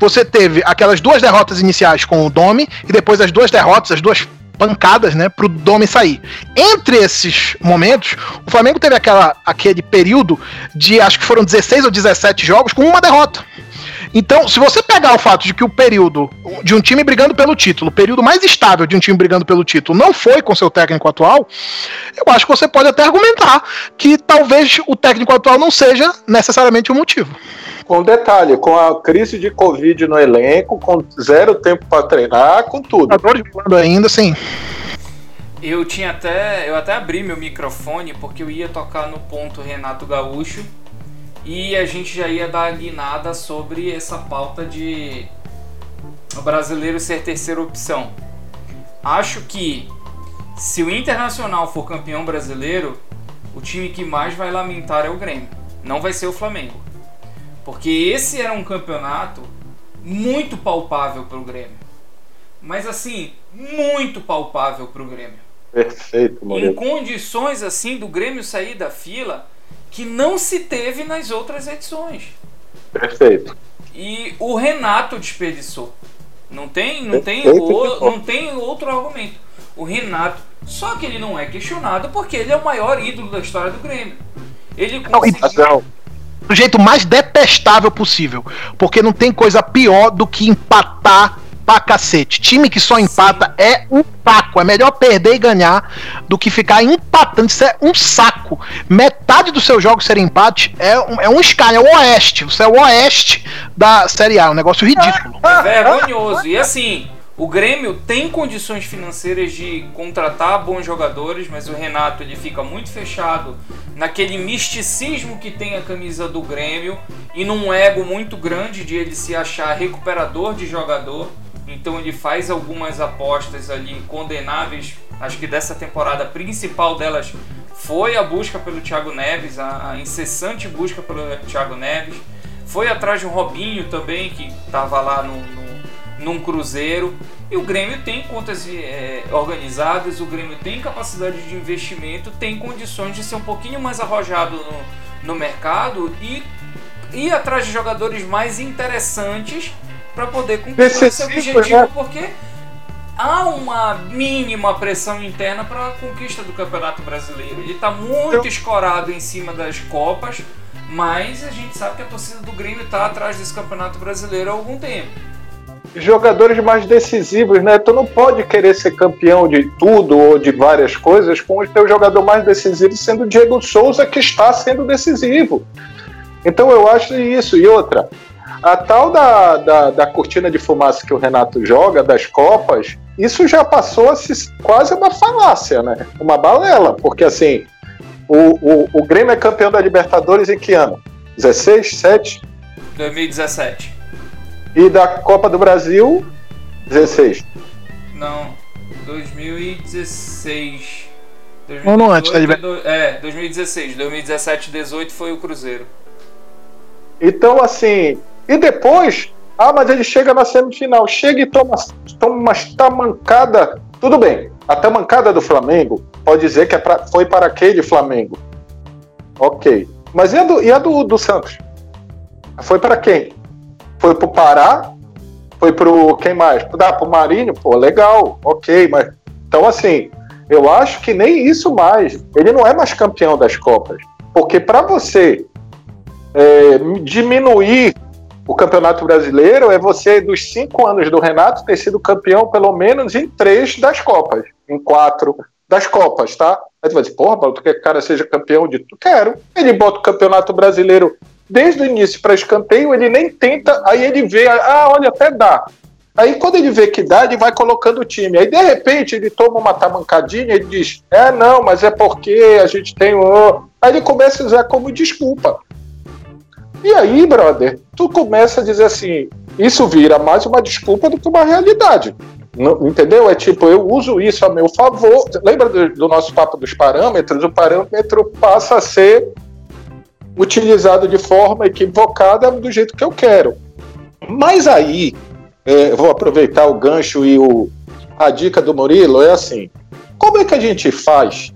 Você teve aquelas duas derrotas iniciais com o Domi e depois as duas derrotas, as duas pancadas, né, pro Domi sair. Entre esses momentos, o Flamengo teve aquela, aquele período de acho que foram 16 ou 17 jogos com uma derrota. Então, se você pegar o fato de que o período de um time brigando pelo título, o período mais estável de um time brigando pelo título, não foi com seu técnico atual, eu acho que você pode até argumentar que talvez o técnico atual não seja necessariamente o motivo. Com detalhe, com a crise de Covid no elenco, com zero tempo para treinar, com tudo. ainda, sim. Eu tinha até. Eu até abri meu microfone porque eu ia tocar no ponto Renato Gaúcho e a gente já ia dar a guinada sobre essa pauta de o brasileiro ser terceira opção. Acho que se o Internacional for campeão brasileiro, o time que mais vai lamentar é o Grêmio, não vai ser o Flamengo. Porque esse era um campeonato muito palpável para o Grêmio. Mas assim, muito palpável para o Grêmio. Perfeito, Em condições assim do Grêmio sair da fila, que não se teve nas outras edições. Perfeito. E o Renato desperdiçou. Não tem, não tem, o, não tem outro argumento. O Renato, só que ele não é questionado porque ele é o maior ídolo da história do Grêmio. Ele conseguiu do jeito mais detestável possível, porque não tem coisa pior do que empatar pra cacete. Time que só empata Sim. é um saco. É melhor perder e ganhar do que ficar empatando. Isso é um saco. Metade dos seus jogos serem empate é um, é um Sky, é o Oeste. Você é o Oeste da Série A. É um negócio ridículo. É vergonhoso. E assim. O Grêmio tem condições financeiras de contratar bons jogadores, mas o Renato ele fica muito fechado naquele misticismo que tem a camisa do Grêmio e num ego muito grande de ele se achar recuperador de jogador. Então ele faz algumas apostas ali condenáveis. Acho que dessa temporada a principal delas foi a busca pelo Thiago Neves, a, incessante busca pelo Thiago Neves. Foi atrás de um Robinho também, que estava lá no, no, num Cruzeiro. E o Grêmio tem contas é, organizadas, o Grêmio tem capacidade de investimento, tem condições de ser um pouquinho mais arrojado no, no mercado e ir atrás de jogadores mais interessantes para poder cumprir esse objetivo, né? porque há uma mínima pressão interna para a conquista do Campeonato Brasileiro. Ele está muito Eu... escorado em cima das Copas, mas a gente sabe que a torcida do Grêmio está atrás desse Campeonato Brasileiro há algum tempo. Jogadores mais decisivos, né? Tu não pode querer ser campeão de tudo ou de várias coisas com o teu jogador mais decisivo sendo Diego Souza, que está sendo decisivo. Então eu acho isso. E outra, a tal da, da, da, cortina de fumaça que o Renato joga, das Copas, isso já passou a ser quase uma falácia, né? Uma balela, porque assim, o, o, o Grêmio é campeão da Libertadores em que ano? 16, 7? 2017. E da Copa do Brasil, 16. Não, 2016. 2018, não, não, antes da Libertadores. É, 2016. 2017 18 foi o Cruzeiro. Então, assim, e depois, ah, mas ele chega na semifinal, chega e toma, toma uma tamancada. Tudo bem, a tamancada do Flamengo pode dizer que é pra, foi para aquele Flamengo. Ok. Mas e a do, e a do, do Santos? Foi para quem? Foi para o Pará? Foi para quem mais? Ah, para o Marinho? Pô, legal, ok. Mas então assim, eu acho que nem isso mais. Ele não é mais campeão das Copas, porque para você é, diminuir o Campeonato Brasileiro é você, dos cinco anos do Renato, ter sido campeão pelo menos em três das Copas, em quatro das Copas, tá? Aí tu vai dizer, porra, Paulo, tu quer que o cara seja campeão de tu? Quero. Ele bota o Campeonato Brasileiro desde o início para escanteio, ele nem tenta, aí ele vê, ah, olha, até dá. Aí quando ele vê que dá, ele vai colocando o time. Aí de repente ele toma uma tamancadinha e diz: É, não, mas é porque a gente tem o. Aí ele começa a usar como desculpa. E aí, brother, tu começa a dizer assim, isso vira mais uma desculpa do que uma realidade. Não, entendeu? É tipo, eu uso isso a meu favor. Lembra do, do, nosso papo dos parâmetros? O parâmetro passa a ser utilizado de forma equivocada do jeito que eu quero. Mas aí, é, vou aproveitar o gancho e o, a dica do Murilo é assim: como é que a gente faz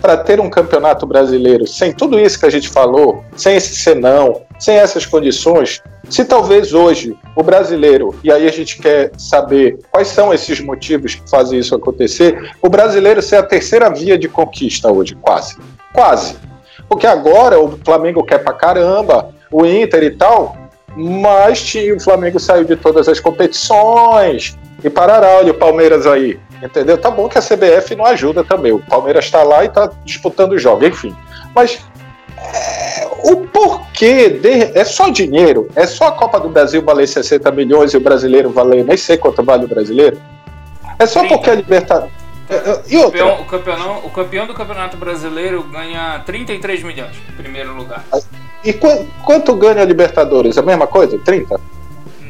para ter um campeonato brasileiro sem tudo isso que a gente falou, sem esse senão, sem essas condições? Se talvez hoje o brasileiro, e aí a gente quer saber quais são esses motivos que fazem isso acontecer, o brasileiro ser a terceira via de conquista hoje, quase. Quase. Porque agora o Flamengo quer pra caramba, o Inter e tal, mas o Flamengo saiu de todas as competições e parará, olha o Palmeiras aí, entendeu? Tá bom que a CBF não ajuda também, o Palmeiras está lá e está disputando o jogo, enfim. Mas é, o porquê de, é só dinheiro? É só a Copa do Brasil valer 60 milhões e o brasileiro valer nem sei quanto vale o brasileiro? É só porque a Libertadores. É, é, e outra? O, campeão, o campeão do Campeonato Brasileiro ganha 33 milhões, em primeiro lugar. E qu quanto ganha a Libertadores? A mesma coisa? 30?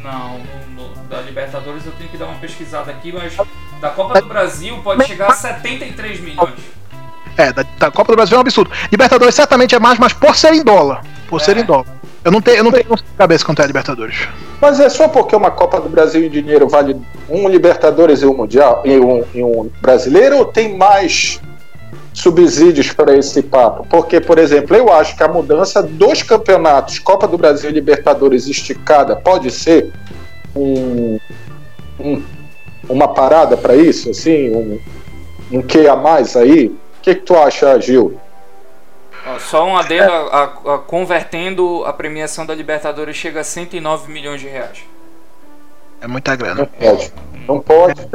Não, no, da Libertadores eu tenho que dar uma pesquisada aqui, mas da Copa do Brasil pode chegar a 73 milhões. É, da, da Copa do Brasil é um absurdo. Libertadores certamente é mais, mas por ser em dólar. Por é. ser em dólar. Eu não tenho, eu não tenho cabeça quanto é a Libertadores. Mas é só porque uma Copa do Brasil em dinheiro vale um Libertadores e um Mundial e um, e um brasileiro ou tem mais subsídios para esse papo. Porque, por exemplo, eu acho que a mudança dos campeonatos Copa do Brasil e Libertadores esticada pode ser um, um, uma parada para isso, assim, um, um que a mais aí. O que, que tu acha, Gil? Só um adendo, é. a, a, convertendo a premiação da Libertadores chega a 109 milhões de reais. É muita grana. Não pode. Não pode.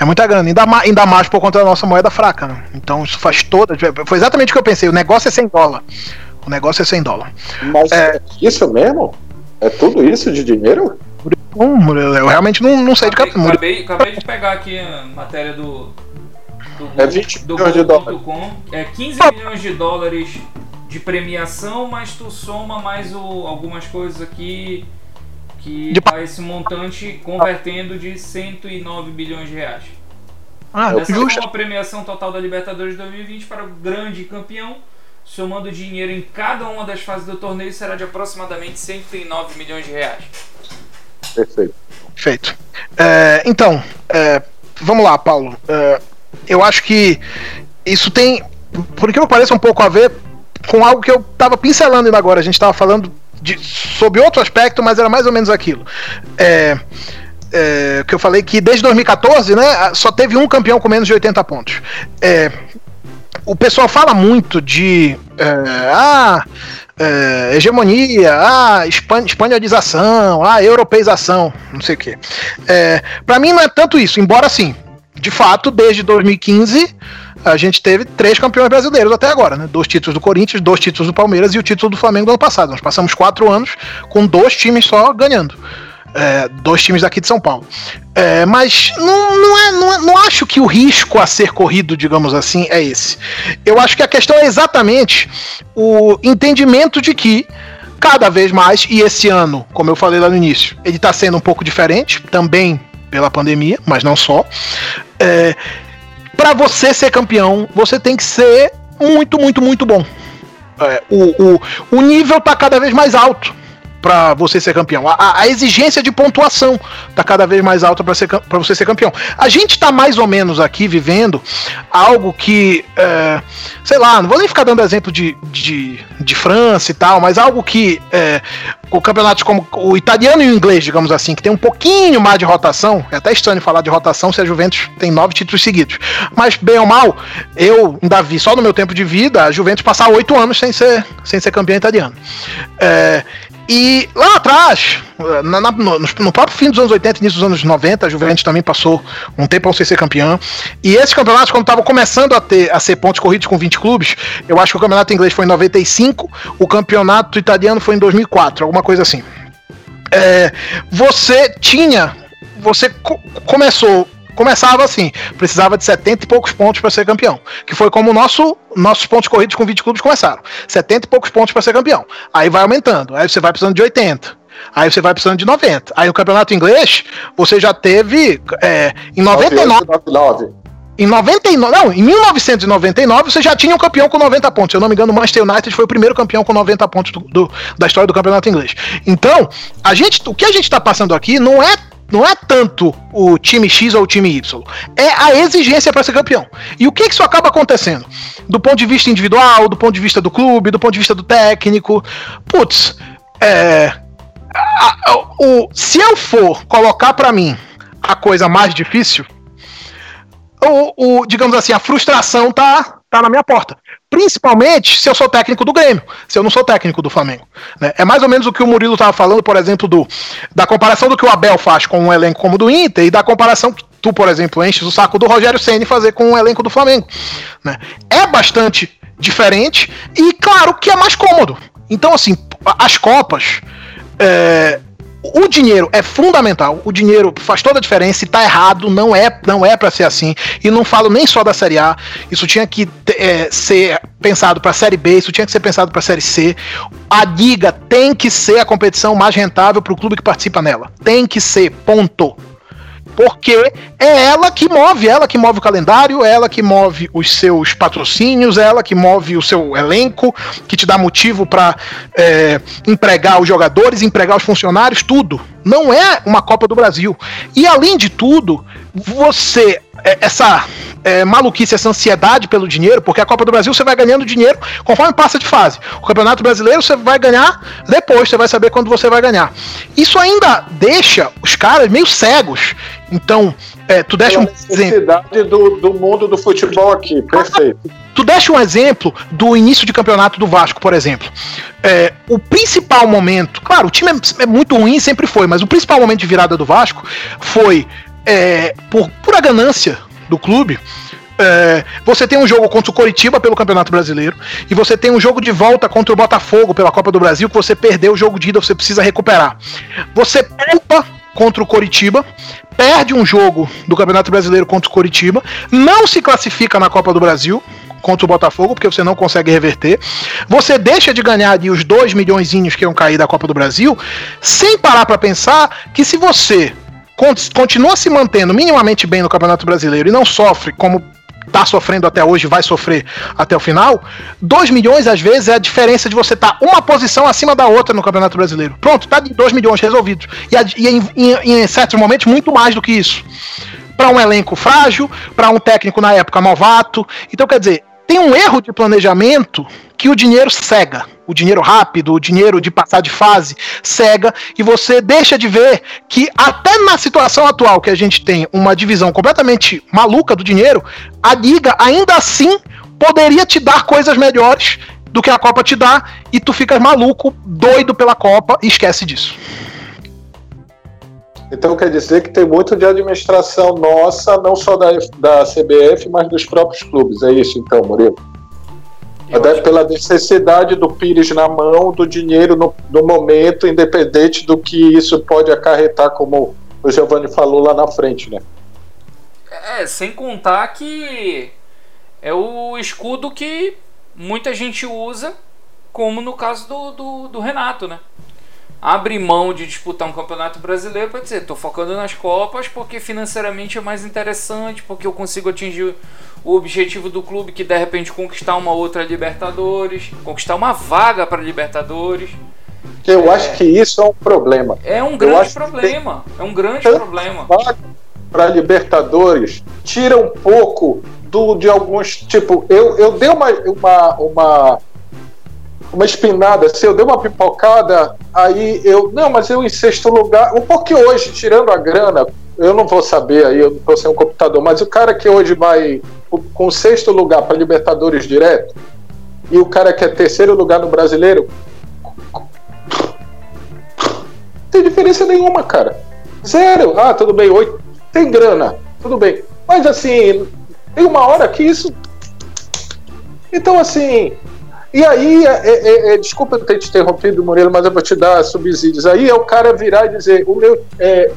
É muita grana, ainda mais, ainda mais por conta da nossa moeda fraca. Né? Então isso faz toda. Foi exatamente o que eu pensei. O negócio é 100 dólar. O negócio é 100 dólar. Mas é isso mesmo? É tudo isso de dinheiro? Eu realmente não, não sei acabei, de cabeça. Acabei, acabei de pegar aqui a matéria do. Do é 20 do milhões de dólares. É 15 milhões de dólares de premiação, mas tu soma mais o, algumas coisas aqui que de... dá esse montante convertendo de 109 bilhões de reais. Ah, Essa justo. é uma premiação total da Libertadores 2020 para o grande campeão, somando dinheiro em cada uma das fases do torneio, será de aproximadamente 109 milhões de reais. Perfeito. Perfeito. É, então, é, vamos lá, Paulo. É, eu acho que isso tem, por que eu pareça, um pouco a ver com algo que eu estava pincelando ainda agora. A gente estava falando de, sob outro aspecto, mas era mais ou menos aquilo. É, é, que eu falei que desde 2014, né, só teve um campeão com menos de 80 pontos. É, o pessoal fala muito de é, ah, é, hegemonia, ah, espanholização, ah, europeização, não sei o que. É, para mim não é tanto isso, embora sim, de fato, desde 2015 a gente teve três campeões brasileiros até agora, né? Dois títulos do Corinthians, dois títulos do Palmeiras e o título do Flamengo do ano passado. Nós passamos quatro anos com dois times só ganhando. É, dois times daqui de São Paulo. É, mas não, não, é, não, é, não acho que o risco a ser corrido, digamos assim, é esse. Eu acho que a questão é exatamente o entendimento de que cada vez mais, e esse ano, como eu falei lá no início, ele está sendo um pouco diferente, também pela pandemia, mas não só. É, para você ser campeão, você tem que ser muito, muito, muito bom. É, o, o, o nível tá cada vez mais alto para você ser campeão. A, a, exigência de pontuação tá cada vez mais alta para você ser campeão. A gente tá mais ou menos aqui vivendo algo que, é, sei lá, não vou nem ficar dando exemplo de, de, de França e tal, mas algo que é, o campeonato como o italiano e o inglês, digamos assim, que tem um pouquinho mais de rotação. É até estranho falar de rotação se a Juventus tem nove títulos seguidos. Mas, bem ou mal, eu ainda vi só no meu tempo de vida a Juventus passar oito anos sem ser, sem ser campeão italiano. É, e lá atrás, na, na, no, no, próprio fim dos anos 80 início dos anos 90, a Juventus também passou um tempo sem ser campeão. E esses campeonatos, quando estavam começando a, ter, a ser pontos corridos com 20 clubes, eu acho que o campeonato inglês foi em 95, o campeonato italiano foi em 2004, alguma coisa assim. É, você tinha. Você co começou começava assim, precisava de 70 e poucos pontos para ser campeão, que foi como nosso nossos pontos corridos com 20 clubes começaram. 70 e poucos pontos para ser campeão. Aí vai aumentando, aí você vai precisando de 80. Aí você vai precisando de 90. Aí no campeonato inglês, você já teve é, em 99 98, em 99, não, em 1999 você já tinha um campeão com 90 pontos. Se eu não me engano, o Manchester United foi o primeiro campeão com 90 pontos do, do, da história do campeonato inglês. Então, a gente, o que a gente está passando aqui não é não é tanto o time X ou o time Y, é a exigência para ser campeão. E o que, que isso acaba acontecendo? Do ponto de vista individual, do ponto de vista do clube, do ponto de vista do técnico. Putz, é, a, a, o, se eu for colocar para mim a coisa mais difícil, o, o, digamos assim, a frustração tá, tá na minha porta. Principalmente se eu sou técnico do Grêmio, se eu não sou técnico do Flamengo. Né? É mais ou menos o que o Murilo estava falando, por exemplo, do, da comparação do que o Abel faz com um elenco como o do Inter e da comparação que tu, por exemplo, enches o saco do Rogério Ceni fazer com o um elenco do Flamengo. Né? É bastante diferente e, claro, que é mais cômodo. Então, assim, as Copas. É, o dinheiro é fundamental, o dinheiro faz toda a diferença e tá errado, não é não é para ser assim. E não falo nem só da Série A, isso tinha que é, ser pensado para a Série B, isso tinha que ser pensado para a Série C. A liga tem que ser a competição mais rentável para o clube que participa nela. Tem que ser, ponto. Porque é ela que move, ela que move o calendário, ela que move os seus patrocínios, ela que move o seu elenco, que te dá motivo para é, empregar os jogadores, empregar os funcionários, tudo. Não é uma Copa do Brasil. E além de tudo, você é, essa é, maluquice, essa ansiedade pelo dinheiro, porque a Copa do Brasil você vai ganhando dinheiro conforme passa de fase. O Campeonato Brasileiro você vai ganhar depois, você vai saber quando você vai ganhar. Isso ainda deixa os caras meio cegos. Então, é, tu deixa um exemplo. Do, do mundo do futebol aqui, perfeito. Tu deixa um exemplo do início de campeonato do Vasco, por exemplo. É, o principal momento, claro, o time é, é muito ruim, sempre foi, mas o principal momento de virada do Vasco foi é, por pura ganância do clube, é, você tem um jogo contra o Coritiba pelo Campeonato Brasileiro e você tem um jogo de volta contra o Botafogo pela Copa do Brasil que você perdeu o jogo de ida, você precisa recuperar. Você poupa contra o Coritiba, perde um jogo do Campeonato Brasileiro contra o Coritiba, não se classifica na Copa do Brasil contra o Botafogo, porque você não consegue reverter. Você deixa de ganhar ali os 2 milhões que iam cair da Copa do Brasil, sem parar para pensar que se você continua se mantendo minimamente bem no Campeonato Brasileiro e não sofre como está sofrendo até hoje, vai sofrer até o final, 2 milhões às vezes é a diferença de você estar tá uma posição acima da outra no Campeonato Brasileiro. Pronto, tá de 2 milhões resolvidos. E, e em, em, em certos momentos, muito mais do que isso. Para um elenco frágil, para um técnico na época novato. Então, quer dizer, tem um erro de planejamento que o dinheiro cega. O dinheiro rápido, o dinheiro de passar de fase, cega, e você deixa de ver que, até na situação atual, que a gente tem uma divisão completamente maluca do dinheiro, a liga ainda assim poderia te dar coisas melhores do que a Copa te dá, e tu ficas maluco, doido pela Copa, e esquece disso. Então quer dizer que tem muito de administração nossa, não só da, da CBF, mas dos próprios clubes. É isso então, Murilo? Até pela necessidade do Pires na mão, do dinheiro no, no momento, independente do que isso pode acarretar, como o Giovanni falou lá na frente, né? É, sem contar que é o escudo que muita gente usa, como no caso do, do, do Renato, né? Abre mão de disputar um campeonato brasileiro para dizer, estou focando nas Copas porque financeiramente é mais interessante, porque eu consigo atingir o objetivo do clube que de repente conquistar uma outra Libertadores, conquistar uma vaga para Libertadores. Eu é, acho que isso é um problema. É um grande problema. É um grande problema. Para Libertadores, tira um pouco do de alguns tipo, eu, eu dei uma, uma, uma uma espinada, se eu dei uma pipocada, aí eu. Não, mas eu em sexto lugar. Um pouco hoje, tirando a grana, eu não vou saber aí, eu tô sem um computador, mas o cara que hoje vai com sexto lugar para Libertadores direto, e o cara que é terceiro lugar no brasileiro. Tem diferença nenhuma, cara. Zero. Ah, tudo bem, oito. Tem grana, tudo bem. Mas assim, tem uma hora que isso. Então, assim, e aí, é, é, é, desculpa eu ter te interrompido, Murilo, mas eu vou te dar subsídios. Aí é o cara virar e dizer: o meu. É,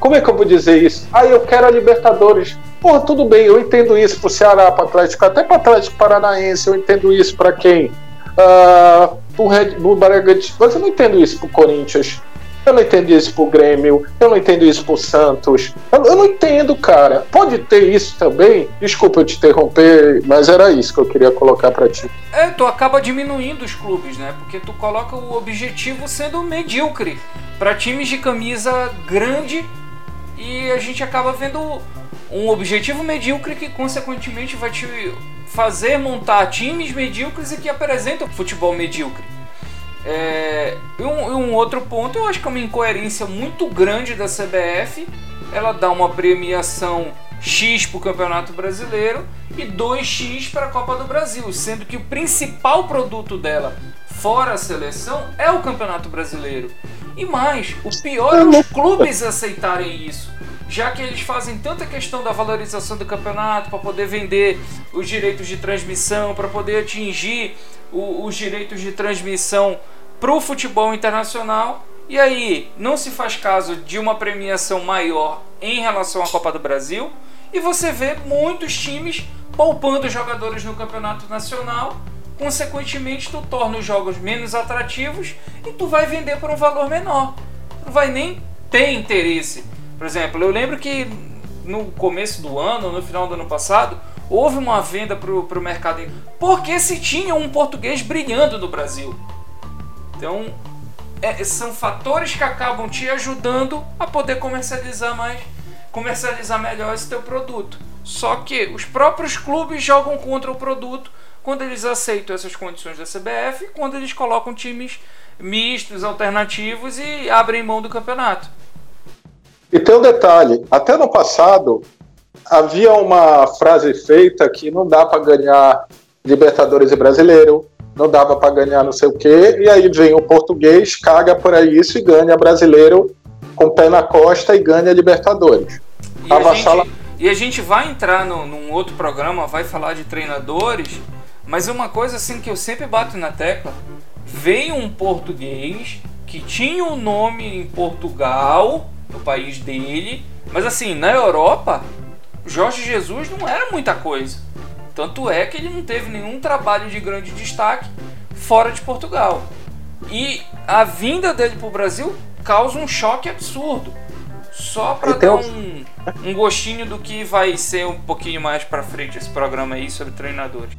como é que eu vou dizer isso? Ah, eu quero a Libertadores. Pô, tudo bem, eu entendo isso pro Ceará, pro Atlético, até pro Atlético Paranaense, eu entendo isso para quem? Uh, pro Red Bull Bragantino, mas eu não entendo isso pro Corinthians. Eu não entendo isso pro Grêmio, eu não entendo isso pro Santos. Eu, eu, não entendo, cara. Pode ter isso também? Desculpa eu te interromper, mas era isso que eu queria colocar para ti. É, tu acaba diminuindo os clubes, né? Porque tu coloca o objetivo sendo medíocre para times de camisa grande e a gente acaba vendo um objetivo medíocre que consequentemente vai te fazer montar times medíocres e que apresentam futebol medíocre. É, e, um, e um outro ponto, eu acho que é uma incoerência muito grande da CBF. Ela dá uma premiação X para o Campeonato Brasileiro e 2X para a Copa do Brasil, sendo que o principal produto dela, fora a seleção, é o Campeonato Brasileiro. E mais, o pior é os clubes aceitarem isso, já que eles fazem tanta questão da valorização do campeonato para poder vender os direitos de transmissão, para poder atingir o, os direitos de transmissão para o futebol internacional. E aí, não se faz caso de uma premiação maior em relação à Copa do Brasil. E você vê muitos times poupando jogadores no campeonato nacional. Consequentemente, tu torna os jogos menos atrativos e tu vai vender por um valor menor. Não vai nem ter interesse. Por exemplo, eu lembro que no começo do ano, no final do ano passado, houve uma venda para o mercado porque se tinha um português brilhando no Brasil. Então, é, são fatores que acabam te ajudando a poder comercializar mais, comercializar melhor esse teu produto. Só que os próprios clubes jogam contra o produto quando eles aceitam essas condições da CBF, quando eles colocam times mistos, alternativos e abrem mão do campeonato. E tem um detalhe, até no passado havia uma frase feita que não dá para ganhar Libertadores e Brasileiro, não dava para ganhar não sei o quê, e aí vem o português, caga por aí isso e ganha Brasileiro com pé na costa e ganha Libertadores. E, a gente, e a gente vai entrar no, num outro programa, vai falar de treinadores, mas uma coisa assim que eu sempre bato na tecla, veio um português que tinha um nome em Portugal, no país dele, mas assim, na Europa Jorge Jesus não era muita coisa. Tanto é que ele não teve nenhum trabalho de grande destaque fora de Portugal. E a vinda dele para o Brasil causa um choque absurdo. Só para dar um, um gostinho do que vai ser um pouquinho mais para frente esse programa aí sobre treinadores.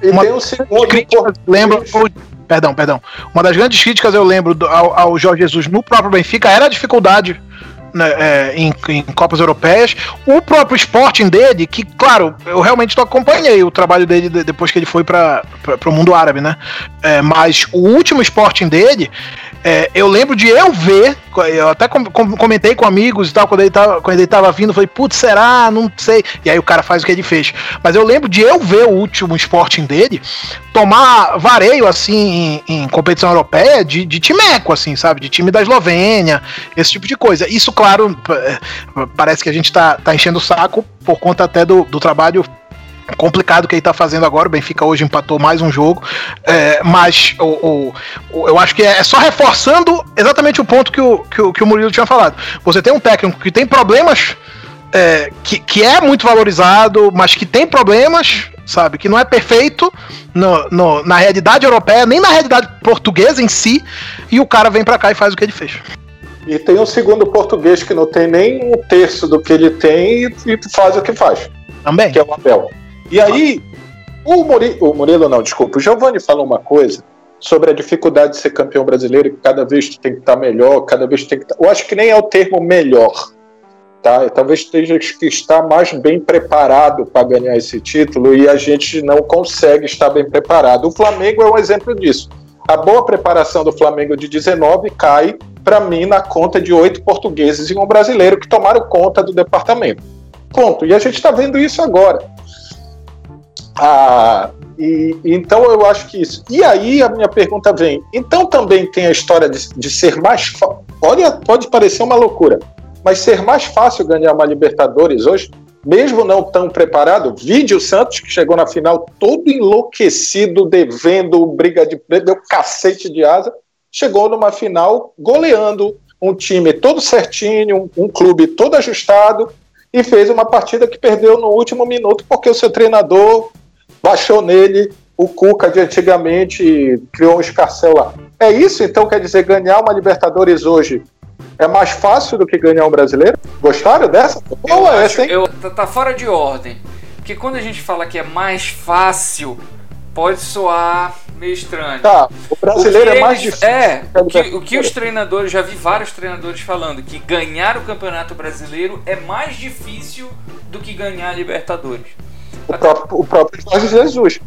E uma tem o segundo críticas, lembro, perdão, perdão. Uma das grandes críticas eu lembro ao, ao Jorge Jesus no próprio Benfica era a dificuldade né, é, em, em, Copas Europeias. O próprio Sporting dele, que, claro, eu realmente não acompanhei o trabalho dele depois que ele foi para o mundo árabe, né? É, mas o último Sporting dele, é, eu lembro de eu ver, eu até comentei com amigos e tal, quando ele tava, quando ele tava vindo, falei, putz, será? Não sei. E aí o cara faz o que ele fez. Mas eu lembro de eu ver o último Sporting dele tomar vareio, assim, em, em competição europeia de, de timeco, assim, sabe? De time da Eslovênia, esse tipo de coisa. Isso, claro, parece que a gente tá, tá enchendo o saco por conta até do, do trabalho complicado que ele está fazendo agora. O Benfica hoje empatou mais um jogo, é, mas o, o, eu acho que é, só reforçando exatamente o ponto que o, que o, que o Murilo tinha falado. Você tem um técnico que tem problemas, é, que, que é muito valorizado, mas que tem problemas, sabe? Que não é perfeito no, no, na realidade europeia, nem na realidade portuguesa em si, e o cara vem para cá e faz o que ele fez. E tem um segundo português que não tem nem um terço do que ele tem e faz o que faz. Também. Que é o Abel. E aí, o Murilo, o Murilo não, desculpa, o Giovanni falou uma coisa sobre a dificuldade de ser campeão brasileiro, que cada vez tem que estar melhor, cada vez tem que estar... Eu acho que nem é o termo melhor, tá? Talvez tenha que estar mais bem preparado para ganhar esse título e a gente não consegue estar bem preparado. O Flamengo é um exemplo disso. A boa preparação do Flamengo de 19 cai, para mim, na conta de oito portugueses e um brasileiro que tomaram conta do departamento. Ponto. E a gente está vendo isso agora. Ah, e, então eu acho que isso. E aí a minha pergunta vem: então também tem a história de, de ser mais. Olha, pode parecer uma loucura, mas ser mais fácil ganhar uma Libertadores hoje, mesmo não tão preparado. Vídeo Santos, que chegou na final todo enlouquecido, devendo briga de. deu cacete de asa, chegou numa final goleando um time todo certinho, um, um clube todo ajustado, e fez uma partida que perdeu no último minuto porque o seu treinador baixou nele o Cuca de antigamente e criou um escarcel lá. É isso, então, quer dizer, ganhar uma Libertadores hoje é mais fácil do que ganhar um brasileiro? Gostaram dessa? Boa eu essa, hein? Eu, tá, tá fora de ordem. Porque quando a gente fala que é mais fácil, pode soar meio estranho. Tá, o brasileiro o é mais difícil. É, o que, o que os treinadores, já vi vários treinadores falando, que ganhar o Campeonato Brasileiro é mais difícil do que ganhar a Libertadores. O próprio, o próprio Jorge Jesus.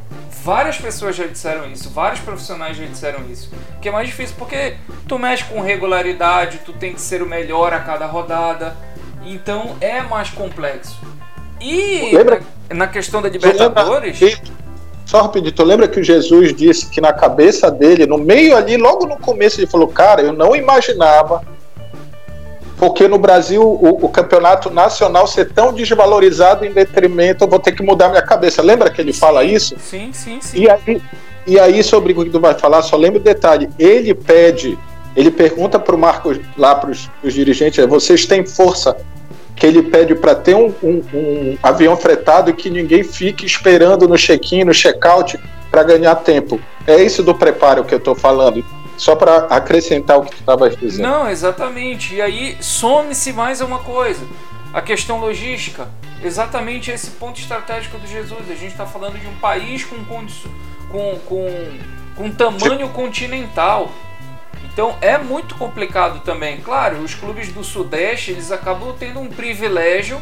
Várias pessoas já disseram isso, vários profissionais já disseram isso. Que é mais difícil porque tu mexe com regularidade, tu tem que ser o melhor a cada rodada. Então é mais complexo. E lembra, na, na questão da Libertadores. Só rapidinho, tu lembra que o Jesus disse que na cabeça dele, no meio ali, logo no começo, ele falou: Cara, eu não imaginava, porque no Brasil o, o campeonato nacional ser tão desvalorizado em detrimento, eu vou ter que mudar minha cabeça. Lembra que ele fala isso? Sim, sim, sim. E aí, e aí sobre o que tu vai falar, só lembra o detalhe: ele pede, ele pergunta para o Marcos, lá para os dirigentes: vocês têm força que ele pede para ter um, um, um, avião fretado e que ninguém fique esperando no check-in, no check-out, para ganhar tempo. É isso do preparo que eu estou falando. Só para acrescentar o que tu estava dizendo. Não, exatamente. E aí some-se mais uma coisa. A questão logística. Exatamente esse ponto estratégico do Jesus. A gente está falando de um país com, com, com, com tamanho continental. Então é muito complicado também. Claro, os clubes do Sudeste eles acabam tendo um privilégio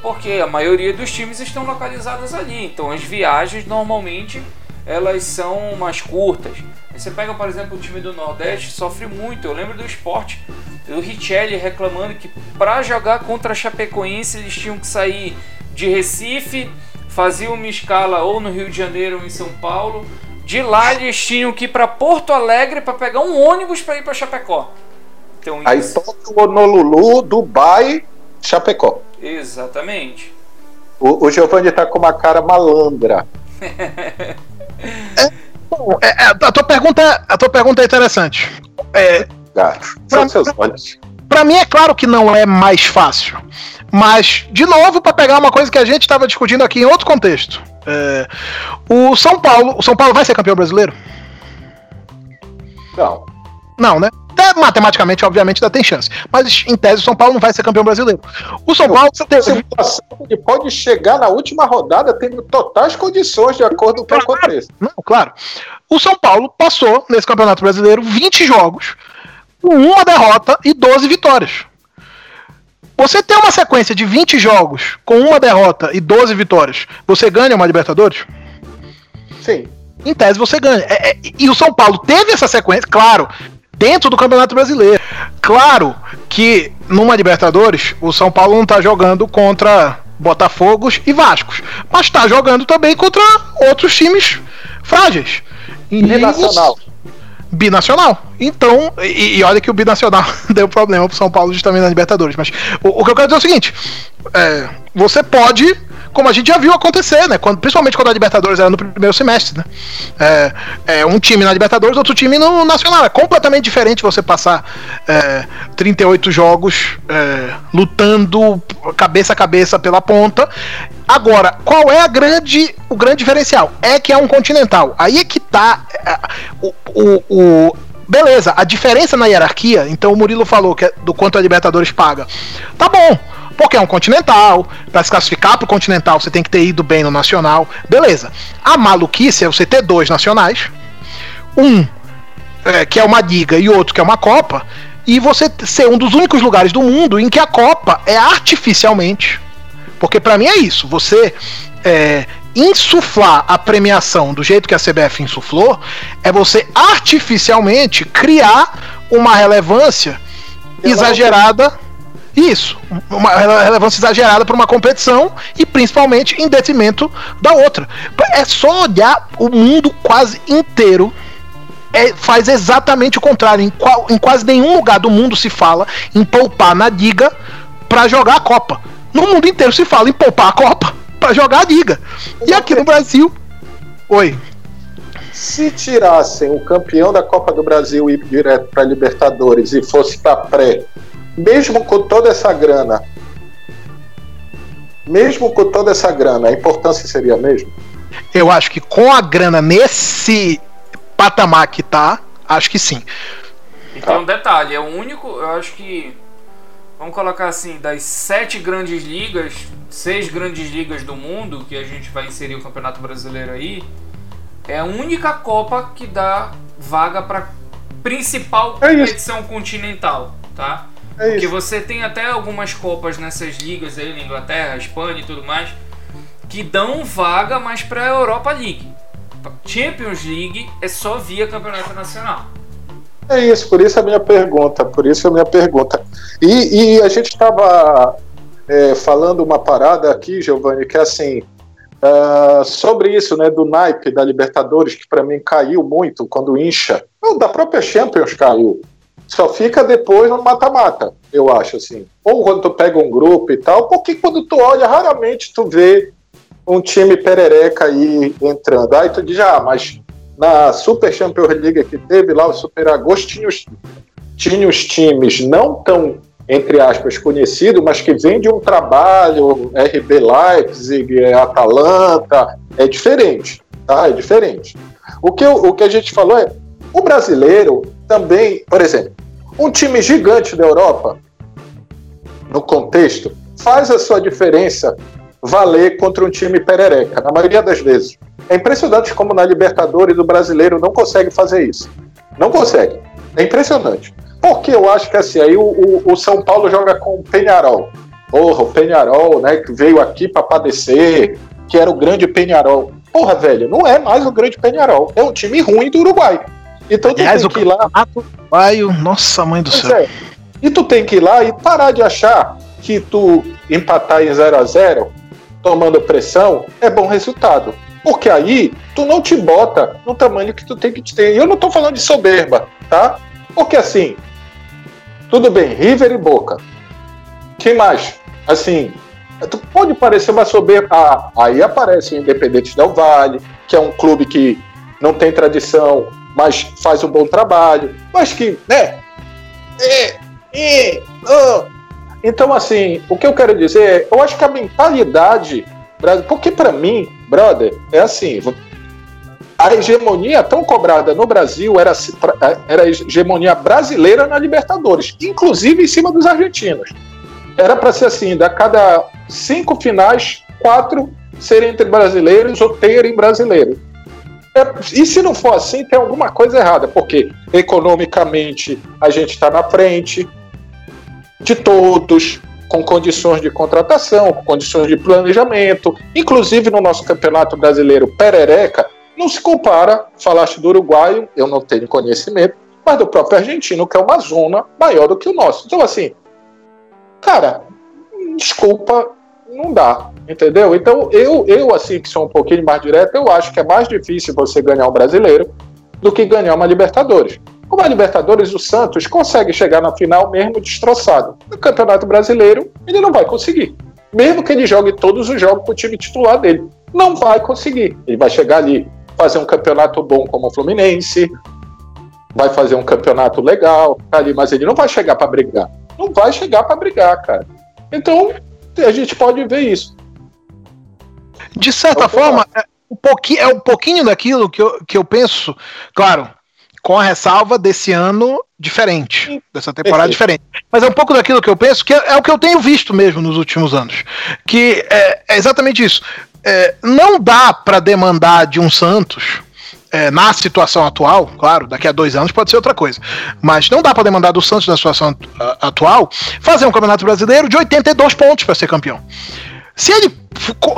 porque a maioria dos times estão localizados ali. Então as viagens normalmente elas são mais curtas. Você pega, por exemplo, o time do Nordeste, sofre muito. Eu lembro do esporte, do Richelli reclamando que para jogar contra a Chapecoense eles tinham que sair de Recife, faziam uma escala ou no Rio de Janeiro ou em São Paulo, de lá eles tinham que ir para Porto Alegre para pegar um ônibus para ir para Chapecó. Então, Aí Tóquio, Honolulu, Dubai, Chapecó. Exatamente. O, o Giovanni tá com uma cara malandra. É, bom, é, a, tua pergunta, a tua pergunta é interessante. É, Gato, são seus olhos. Pra mim é claro que não é mais fácil. Mas, de novo, para pegar uma coisa que a gente estava discutindo aqui em outro contexto. É, o São Paulo. O São Paulo vai ser campeão brasileiro? Não. Não, né? Até matematicamente, obviamente, ainda tem chance. Mas em tese, o São Paulo não vai ser campeão brasileiro. O São Paulo. Tem... Ele pode chegar na última rodada tendo totais condições de acordo com o que acontece. Não, claro. O São Paulo passou nesse campeonato brasileiro 20 jogos, com uma derrota e 12 vitórias. Você tem uma sequência de 20 jogos com uma derrota e 12 vitórias, você ganha uma Libertadores? Sim. Em tese você ganha. É, é, e o São Paulo teve essa sequência, claro, dentro do Campeonato Brasileiro. Claro que numa Libertadores o São Paulo não está jogando contra Botafogos e Vascos, mas está jogando também contra outros times frágeis. E nacional binacional. Então, e, e, olha que o binacional deu problema pro São Paulo justamente na Libertadores. Mas o, o que eu quero dizer é o seguinte: é, você pode como a gente já viu acontecer, né? Quando, principalmente quando a Libertadores era no primeiro semestre, né? É, é um time na Libertadores, outro time no Nacional. É completamente diferente você passar é, 38 jogos é, lutando cabeça a cabeça pela ponta. Agora, qual é a grande, o grande diferencial? É que é um continental. Aí é que tá é, o, o, o beleza, a diferença na hierarquia, então o Murilo falou que é do quanto a Libertadores paga. Tá bom porque é um continental. Para se classificar para o continental, você tem que ter ido bem no nacional. Beleza. A maluquice é você ter dois nacionais, um é, que é uma liga e outro que é uma Copa, e você ser um dos únicos lugares do mundo em que a Copa é artificialmente. Porque para mim é isso. Você é, insuflar a premiação do jeito que a CBF insuflou é você artificialmente criar uma relevância exagerada isso, uma relevância exagerada para uma competição e principalmente em detrimento da outra. É só olhar o mundo quase inteiro. É, faz exatamente o contrário. Em, qual, em quase nenhum lugar do mundo se fala em poupar na liga para jogar a Copa. No mundo inteiro se fala em poupar a Copa para jogar a liga. E aqui no Brasil. Oi. Se tirassem o campeão da Copa do Brasil e ir direto para Libertadores e fosse para pré mesmo com toda essa grana, mesmo com toda essa grana, a importância seria a mesma? Eu acho que com a grana nesse patamar que tá, acho que sim. E tem um detalhe, é o único, eu acho que vamos colocar assim, das sete grandes ligas, seis grandes ligas do mundo que a gente vai inserir o Campeonato Brasileiro aí, é a única Copa que dá vaga para principal É competição continental, tá? É Porque isso. você tem até algumas copas nessas ligas aí na Inglaterra, Espanha e tudo mais, que dão vaga mais para a Europa League. Champions League é só via campeonato nacional. É isso, por isso a minha pergunta, por isso a minha pergunta. E, e a gente estava falando uma parada aqui, Giovanni, que é assim, ah, sobre isso, né, do naipe da Libertadores, que para mim caiu muito quando incha, Não, da própria Champions caiu. Só fica depois no mata-mata, eu acho, assim. Ou quando tu pega um grupo e tal, porque quando tu olha, raramente tu vê um time perereca aí entrando. Aí tu diz, ah, mas na Super Champions League que teve lá, o Super Agosto, tinha os, tinha os times não tão, entre aspas, conhecidos, mas que vêm de um trabalho, RB Leipzig, é Atalanta, é diferente, tá? É diferente. O que, o que a gente falou é, o brasileiro também, por exemplo, um time gigante da Europa, no contexto, faz a sua diferença valer contra um time perereca, na maioria das vezes. É impressionante como na Libertadores o brasileiro não consegue fazer isso. Não consegue. É impressionante. Porque eu acho que assim, aí o, o- o São Paulo joga com o Penharol. Porra, o Penharol, né, que veio aqui para padecer, que era o grande Penharol. Porra, velho, não é mais o grande Penharol. É um time ruim do Uruguai. Então tu Aliás, tem que ir lá. uruguaio, nossa mãe do Pois céu. é. E tu tem que ir lá e parar de achar que tu empatar em 0 a 0 tomando pressão, é bom resultado. Porque aí tu não te bota no tamanho que tu tem que ter. E eu não tô falando de soberba, tá? Porque assim, tudo bem, River e Boca. Quem mais? Assim, tu pode parecer uma soberba. Ah, aí aparece o Independente Del Vale, que é um clube que não tem tradição, mas faz um bom trabalho, mas que, né? É, é. Então, assim, o que eu quero dizer é, eu acho que a mentalidade, porque para mim, brother, é assim, a hegemonia tão cobrada no Brasil era, pra- era a hegemonia brasileira na Libertadores, inclusive em cima dos argentinos. Era para ser assim, da cada cinco finais, quatro serem entre brasileiros ou terem brasileiros. É, e se não for assim, tem alguma coisa errada, porque economicamente a gente está na frente de todos, com condições de contratação, com condições de planejamento, inclusive no nosso campeonato brasileiro perereca, não se compara, falaste do uruguaio, eu não tenho conhecimento, mas do próprio argentino, que é uma zona maior do que o nosso. Então, assim, cara, desculpa, não dá, entendeu? Então, eu, eu assim, que sou um pouquinho mais direto, eu acho que é mais difícil você ganhar um brasileiro do que ganhar uma Libertadores. Como a Libertadores, o Santos consegue chegar na final mesmo destroçado. No Campeonato Brasileiro, ele não vai conseguir. Mesmo que ele jogue todos os jogos com o time titular dele. Não vai conseguir. Ele vai chegar ali, fazer um campeonato bom como o Fluminense, vai fazer um campeonato legal, tá ali, mas ele não vai chegar para brigar. Não vai chegar para brigar, cara. Então, a gente pode ver isso. De certa É forma, é um pouquinho, é um pouquinho daquilo que eu, que eu penso, claro, com a ressalva desse ano diferente, dessa temporada Perfeito. diferente. Mas é um pouco daquilo que eu penso, que é, é o que eu tenho visto mesmo nos últimos anos. Que é, é exatamente isso. É, não dá para demandar de um Santos. é, na situação atual, claro, daqui a dois anos pode ser outra coisa, mas não dá para demandar do Santos na situação atual fazer um campeonato brasileiro de 82 pontos para ser campeão. Se ele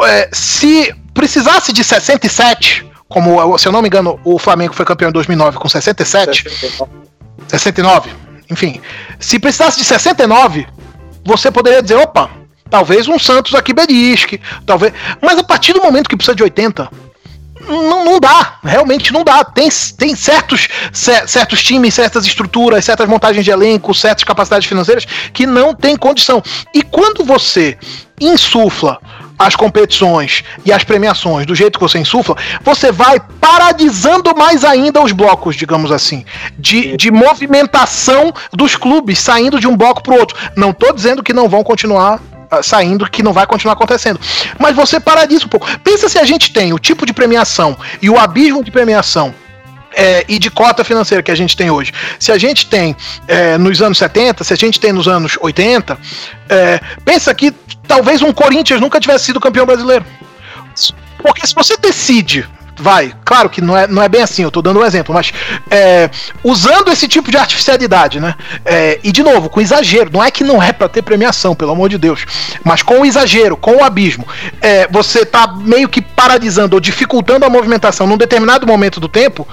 é, se precisasse de 67, como se eu não me engano o Flamengo foi campeão em 2009 com 67, 69, enfim, se precisasse de 69, você poderia dizer, opa, talvez um Santos aqui belisque, talvez, mas a partir do momento que precisa de 80, não, não dá, realmente não dá. Tem, tem certos, cer- certos times, certas estruturas, certas montagens de elenco, certas capacidades financeiras que não tem condição. E quando você insufla as competições e as premiações do jeito que você insufla, você vai paradisando mais ainda os blocos, digamos assim, de, de movimentação dos clubes saindo de um bloco para o outro. Não estou dizendo que não vão continuar saindo, que não vai continuar acontecendo. Mas você paradisa um pouco. Pensa se a gente tem o tipo de premiação e o abismo de premiação é, e de cota financeira que a gente tem hoje. Se a gente tem é, nos anos 70, se a gente tem nos anos 80, é, pensa que talvez um Corinthians nunca tivesse sido campeão brasileiro. Porque se você decide vai, claro que não é, não é bem assim, eu tô dando um exemplo, mas é, usando esse tipo de artificialidade, né? É, e de novo, com exagero, não é que não é para ter premiação, pelo amor de Deus, mas com o exagero, com o abismo, é, você tá meio que paralisando ou dificultando a movimentação num determinado momento do tempo,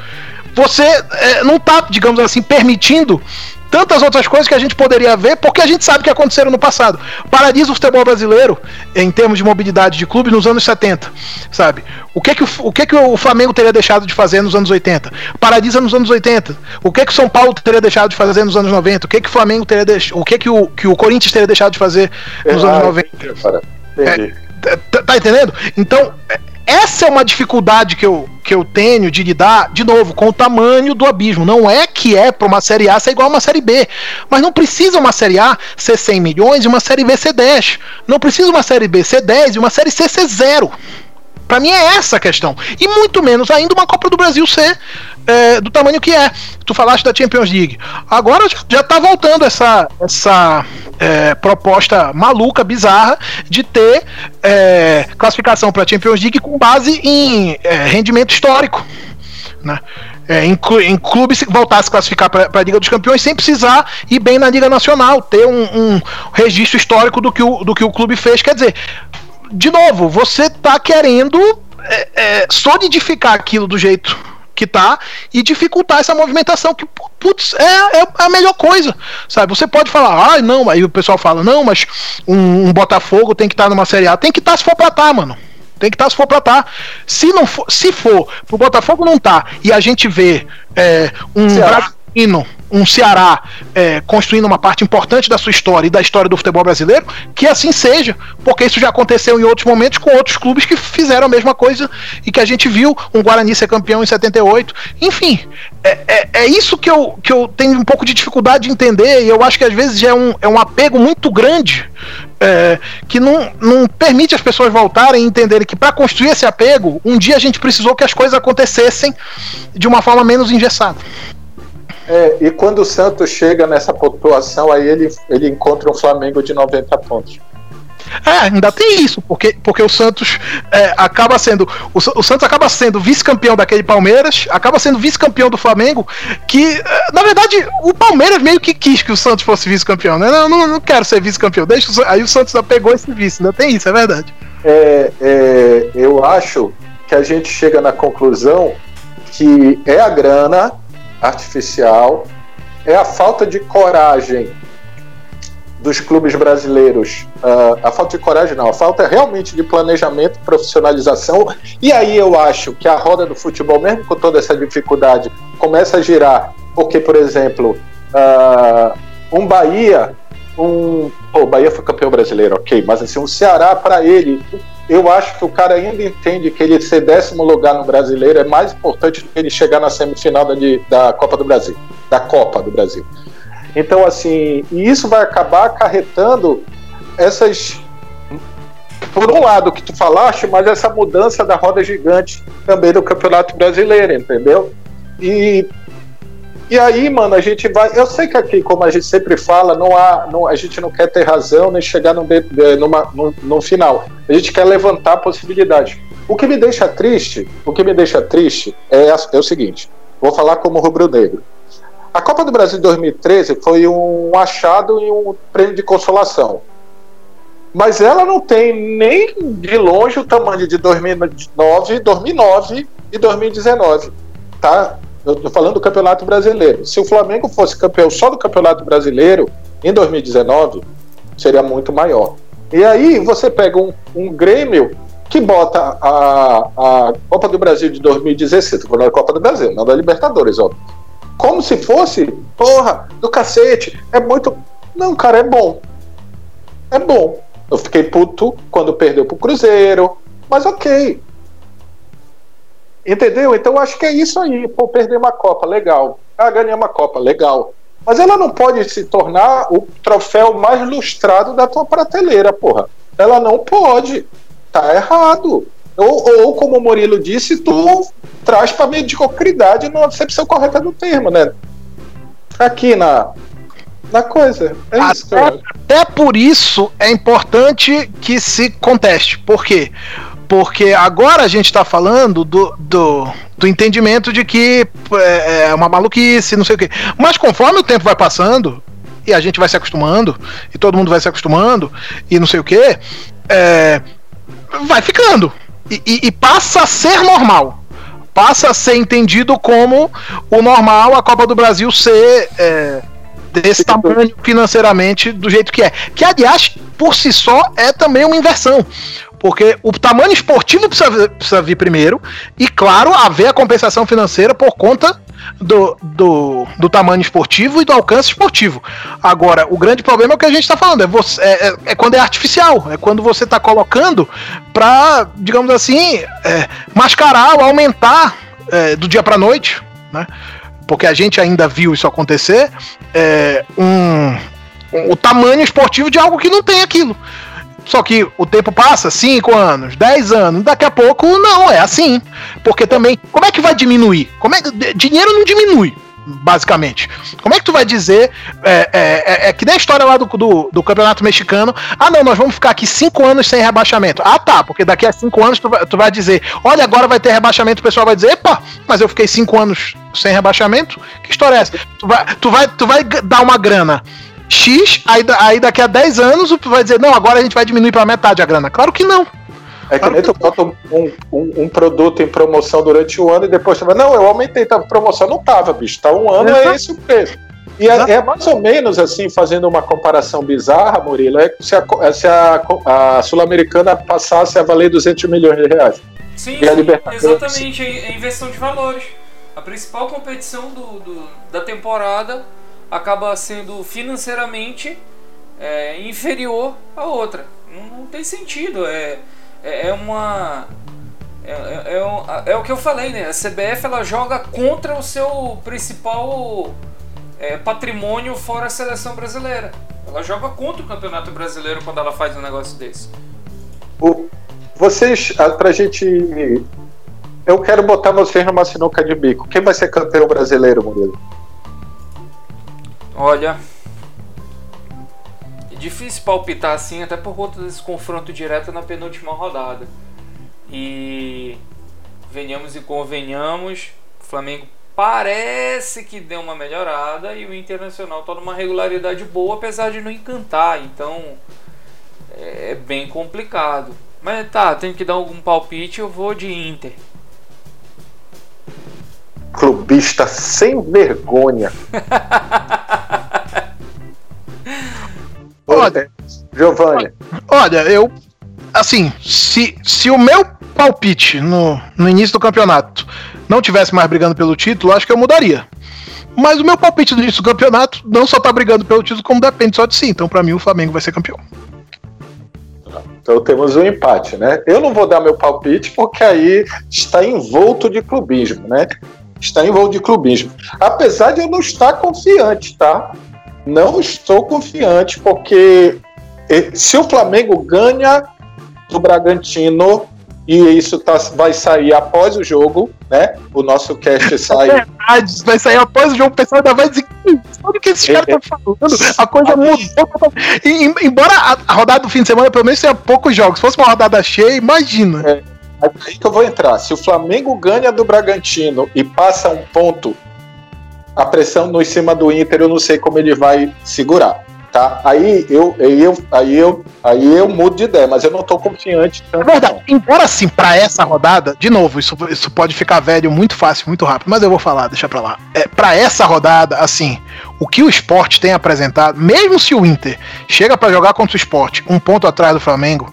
você é, não tá, digamos assim, permitindo tantas outras coisas que a gente poderia ver, porque a gente sabe que aconteceram no passado. Paralisa o futebol brasileiro, em termos de mobilidade de clube, nos anos 70, sabe? O que que o, o, que que o Flamengo teria deixado de fazer nos anos 80? Paralisa nos anos 80. O que que o São Paulo teria deixado de fazer nos anos 90? O que que o Flamengo teria deixado... O que que o, que o Corinthians teria deixado de fazer nos ah, anos 90? É, tá, tá entendendo? Então, essa é uma dificuldade que eu, que eu tenho de lidar, de novo, com o tamanho do abismo. Não é que é para uma série A ser igual a uma série B. Mas não precisa uma série A ser 100 milhões e uma série B ser 10. Não precisa uma série B ser 10 e uma série C ser 0. Para mim é essa a questão. E muito menos ainda uma Copa do Brasil ser é, do tamanho que é. Tu falaste da Champions League. Agora já está voltando essa, essa é, proposta maluca, bizarra, de ter é, classificação para Champions League com base em é, rendimento histórico. Né? É, em, em clubes voltar a se classificar para a Liga dos Campeões sem precisar ir bem na Liga Nacional, ter um, um registro histórico do que, o, do que o clube fez. Quer dizer, de novo, você está querendo é, é, solidificar aquilo do jeito que tá e dificultar essa movimentação que putz, é, é a melhor coisa, sabe? Você pode falar, ah, não, aí o pessoal fala, não, mas um, um Botafogo tem que estar tá numa Série A, tem que estar tá se for pra tá, mano. Tem que estar tá se for pra tá. Se não for, se for, pro Botafogo não tá e a gente vê é, um Bragantino um Ceará é, construindo uma parte importante da sua história e da história do futebol brasileiro, que assim seja, porque isso já aconteceu em outros momentos com outros clubes que fizeram a mesma coisa e que a gente viu um Guarani ser campeão em 78. Enfim, é, é, é isso que eu, que eu tenho um pouco de dificuldade de entender e eu acho que às vezes é um, é um apego muito grande é, que não, não permite as pessoas voltarem e entenderem que para construir esse apego, um dia a gente precisou que as coisas acontecessem de uma forma menos engessada. É, e quando o Santos chega nessa pontuação, aí ele, ele encontra um Flamengo de 90 pontos. É, ainda tem isso, porque, porque o Santos é, acaba sendo. O, o, Santos acaba sendo vice-campeão daquele Palmeiras, acaba sendo vice-campeão do Flamengo, que, é, na verdade, o Palmeiras meio que quis que o Santos fosse vice-campeão, né? Não, não, não quero ser vice-campeão. Deixa, aí o Santos já pegou esse vice, ainda tem isso, é verdade. É, é, eu acho que a gente chega na conclusão que é a grana artificial, é a falta de coragem dos clubes brasileiros. Uh, a falta de coragem, não, a falta realmente de planejamento, profissionalização. E aí eu acho que a roda do futebol, mesmo com toda essa dificuldade, começa a girar, porque, por exemplo, uh, um Bahia, um. Pô, o Bahia foi campeão brasileiro, ok, mas assim, um Ceará, para ele, eu acho que o cara ainda entende que ele ser décimo lugar no brasileiro é mais importante do que ele chegar na semifinal da, de, da Copa do Brasil, da Copa do Brasil. Então, assim, e isso vai acabar acarretando essas. Por um lado, que tu falaste, mas essa mudança da roda gigante também do Campeonato Brasileiro, entendeu? E e aí, mano, a gente vai. Eu sei que aqui, como a gente sempre fala, não há, não, a gente não quer ter razão nem chegar no, numa, final. A gente quer levantar possibilidades. O que me deixa triste, o que me deixa triste é, é o seguinte: vou falar como rubro-negro. A Copa do Brasil de 2013 foi um achado e um prêmio de consolação. Mas ela não tem nem de longe o tamanho de 2009, 2009 e 2019. Tá? Eu estou falando do Campeonato Brasileiro. Se o Flamengo fosse campeão só do Campeonato Brasileiro em 2019, seria muito maior. E aí você pega um, um Grêmio que bota a, a Copa do Brasil de 2016, falando da Copa do Brasil, não da Libertadores, ó. Como se fosse, porra, do cacete, é muito. Não, cara, é bom. É bom. Eu fiquei puto quando perdeu pro Cruzeiro, mas ok. Entendeu? Então acho que é isso aí. Pô, perder uma Copa, legal. Ah, ganhei uma Copa, legal. Mas ela não pode se tornar o troféu mais lustrado da tua prateleira, porra. Ela não pode. Tá errado. Ou, ou como o Murilo disse, tu traz para mediocridade na acepção correta do termo, né? Aqui na, na coisa. É até, isso, até por isso é importante que se conteste. Por quê? Porque agora a gente está falando do, do, do, entendimento de que é, é uma maluquice, não sei o quê. Mas conforme o tempo vai passando, e a gente vai se acostumando, e todo mundo vai se acostumando, e não sei o quê, é, vai ficando. E, e, e, passa a ser normal. Passa a ser entendido como o normal a Copa do Brasil ser é, desse tamanho financeiramente do jeito que é. Que, aliás, por si só é também uma inversão. Porque o tamanho esportivo precisa, precisa vir primeiro, e claro, haver a compensação financeira por conta do, do, do, tamanho esportivo e do alcance esportivo. Agora, o grande problema é o que a gente está falando, é, você, é, é, é, quando é artificial, é quando você está colocando para, digamos assim, é, mascarar ou aumentar é, do dia para noite, né? porque a gente ainda viu isso acontecer, é, um, um, o tamanho esportivo de algo que não tem aquilo. Só que o tempo passa, 5 anos, 10 anos, daqui a pouco não, é assim. Porque também, como é que vai diminuir? Como é, dinheiro não diminui, basicamente. Como é que tu vai dizer, é, é, é, é que nem a história lá do, do, do, campeonato mexicano, ah não, nós vamos ficar aqui 5 anos sem rebaixamento. Ah tá, porque daqui a 5 anos tu vai, tu vai dizer, olha agora vai ter rebaixamento, o pessoal vai dizer, epa, mas eu fiquei 5 anos sem rebaixamento, que história é essa? Tu vai, tu vai, tu vai dar uma grana X, aí, aí daqui a 10 anos vai dizer, não, agora a gente vai diminuir para metade a grana. Claro que não. É que nem tu bota um, um, um, produto em promoção durante o ano e depois tu vai, não, eu aumentei, tava promoção. Não tava, bicho, tá um ano, é esse o preço. E é, é, mais ou menos assim, fazendo uma comparação bizarra, Murilo, é se a, se a, a Sul-Americana passasse a valer 200 milhões de reais. Sim, sim exatamente, é inversão de valores. A principal competição do, do da temporada acaba sendo financeiramente é, inferior à outra. Não, não, tem sentido. É, é, é uma. É, é, é, é, o que eu falei, né? A CBF ela joga contra o seu principal é, patrimônio fora a seleção brasileira. Ela joga contra o campeonato brasileiro quando ela faz um negócio desse. Vocês, pra gente. Eu quero botar vocês numa sinuca de bico. Quem vai ser campeão brasileiro, Murilo? Olha, é difícil palpitar assim, até por conta desse confronto direto na penúltima rodada. E venhamos e convenhamos, o Flamengo parece que deu uma melhorada e o Internacional está numa regularidade boa, apesar de não encantar. Então é bem complicado. Mas tá, tenho que dar algum palpite, eu vou de Inter. Clubista sem vergonha. olha, Giovanni. Olha, eu. Assim, se, se o meu palpite no, no início do campeonato não tivesse mais brigando pelo título, acho que eu mudaria. Mas o meu palpite no início do campeonato não só tá brigando pelo título, como depende só de si. Então, para mim, o Flamengo vai ser campeão. Então temos um empate, né? Eu não vou dar meu palpite porque aí está envolto de clubismo, né? Está envolto de clubismo. Apesar de eu não estar confiante, tá? Não estou confiante, porque se o Flamengo ganha do Bragantino e isso tá, vai sair após o jogo, né? O nosso cast sai. É verdade, vai sair após o jogo, o pessoal ainda vai dizer sabe o que esses caras estão falando? A coisa mudou. E, embora a, rodada do fim de semana pelo menos tenha poucos jogos, se fosse uma rodada cheia, imagina. É, aí que eu vou entrar. Se o Flamengo ganha do Bragantino e passa um ponto a pressão no cima do Inter, eu não sei como ele vai segurar. Tá? Aí eu, aí eu, aí eu, aí eu mudo de ideia, mas eu não estou confiante. Tanto é verdade. Embora assim, para essa rodada, de novo, isso, isso pode ficar velho muito fácil, muito rápido, mas eu vou falar, deixa para lá. É, para essa rodada, assim, o que o esporte tem apresentado, mesmo se o Inter chega para jogar contra o esporte um ponto atrás do Flamengo,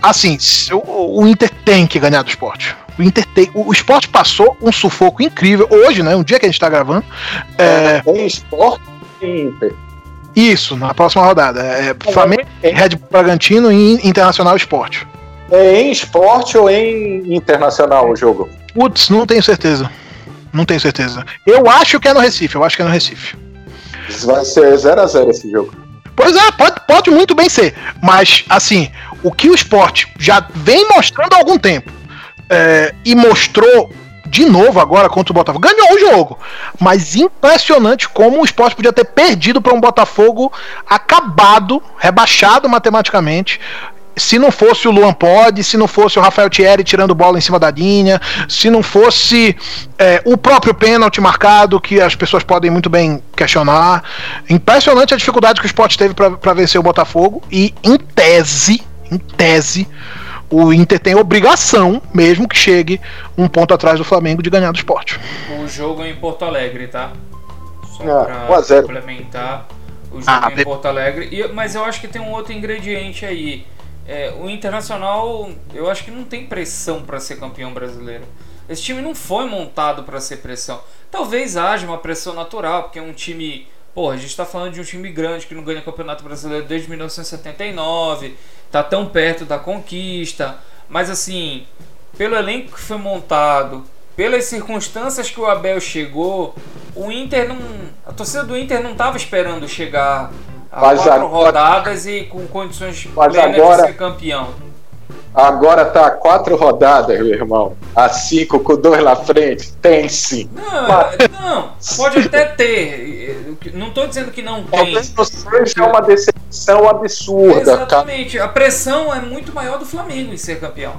assim, o, o Inter tem que ganhar do esporte. O Inter tem, o, o esporte passou um sufoco incrível hoje, né? Um dia que a gente tá gravando. É, tem esporte e Inter. Isso, na próxima rodada. É, é Flamengo, é, Red Bull Bragantino e Internacional Esporte. É em esporte ou em internacional o jogo? Putz, não tenho certeza. Não tenho certeza. Eu acho que é no Recife, eu acho que é no Recife. Vai ser 0x0 esse jogo. Pois é, pode, pode muito bem ser. Mas, assim, o que o esporte já vem mostrando há algum tempo é, e mostrou de novo agora contra o Botafogo. Ganhou o jogo, mas impressionante como o esporte podia ter perdido para um Botafogo acabado, rebaixado matematicamente. Se não fosse o Luan Pod, se não fosse o Rafael Thierry tirando bola em cima da linha, se não fosse é, o próprio pênalti marcado, que as pessoas podem muito bem questionar. Impressionante a dificuldade que o esporte teve para vencer o Botafogo. E em tese, em tese, o Inter tem obrigação, mesmo que chegue um ponto atrás do Flamengo, de ganhar do esporte. O jogo é em Porto Alegre, tá? Só Ah, pra 1 a 0. complementar. O jogo Ah, é em be- Porto Alegre. E- mas eu acho que tem um outro ingrediente aí. É, o Internacional, eu acho que não tem pressão para ser campeão brasileiro. Esse time não foi montado para ser pressão. Talvez haja uma pressão natural, porque é um time. Porra, a gente tá falando de um time grande que não ganha campeonato brasileiro desde 1979, tá tão perto da conquista. Mas assim, pelo elenco que foi montado, pelas circunstâncias que o Abel chegou, o Inter não. A torcida do Inter não estava esperando chegar a Mas quatro agora- rodadas e com condições plenas agora- de ser campeão. Agora tá quatro rodadas, meu irmão. A cinco com dois na frente. Tem sim. Não, Mas- não, pode até ter. Não estou dizendo que não tem. Talvez seja uma decepção absurda, cara. Exatamente. A pressão é muito maior do Flamengo em ser campeão.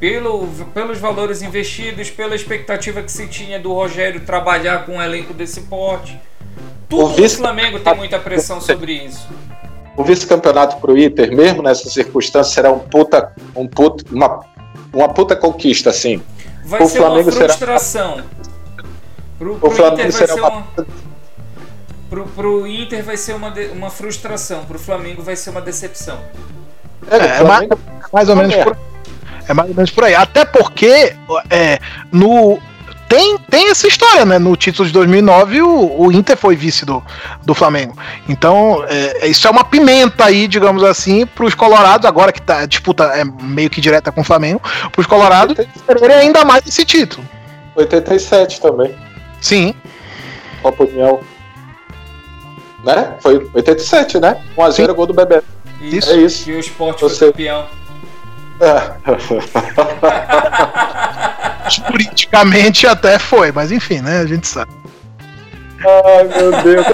Pelo, pelos valores investidos, pela expectativa que se tinha do Rogério trabalhar com um elenco desse porte. Tudo O vice- Flamengo tem muita pressão sobre isso. O vice-campeonato pro Inter, mesmo nessa circunstância, será um puta, um puta, uma, uma puta conquista, assim. Vai O ser Flamengo uma será- frustração. Pro, O pro Flamengo Inter vai será ser uma- uma. Pro, pro Inter vai ser uma, de- uma frustração, pro Flamengo vai ser uma decepção. É, o É, Flamengo- Mais ou menos É. por É mais ou menos por aí. Até porque é, no tem, tem essa história, né? No título de 2009, o, o Inter foi vice do, do Flamengo. Então, é, isso é uma pimenta aí, digamos assim, para os Colorados, agora que tá, a disputa é meio que direta com o Flamengo, para os Colorados quererem ainda mais esse título. 87 também. Sim, Copa União. Né? Foi 87, né? 1x0 gol do Bebê. E Isso. É isso. que o esporte foi Você- campeão. É. juridicamente até foi, mas enfim, né? A gente sabe. Ai, meu Deus.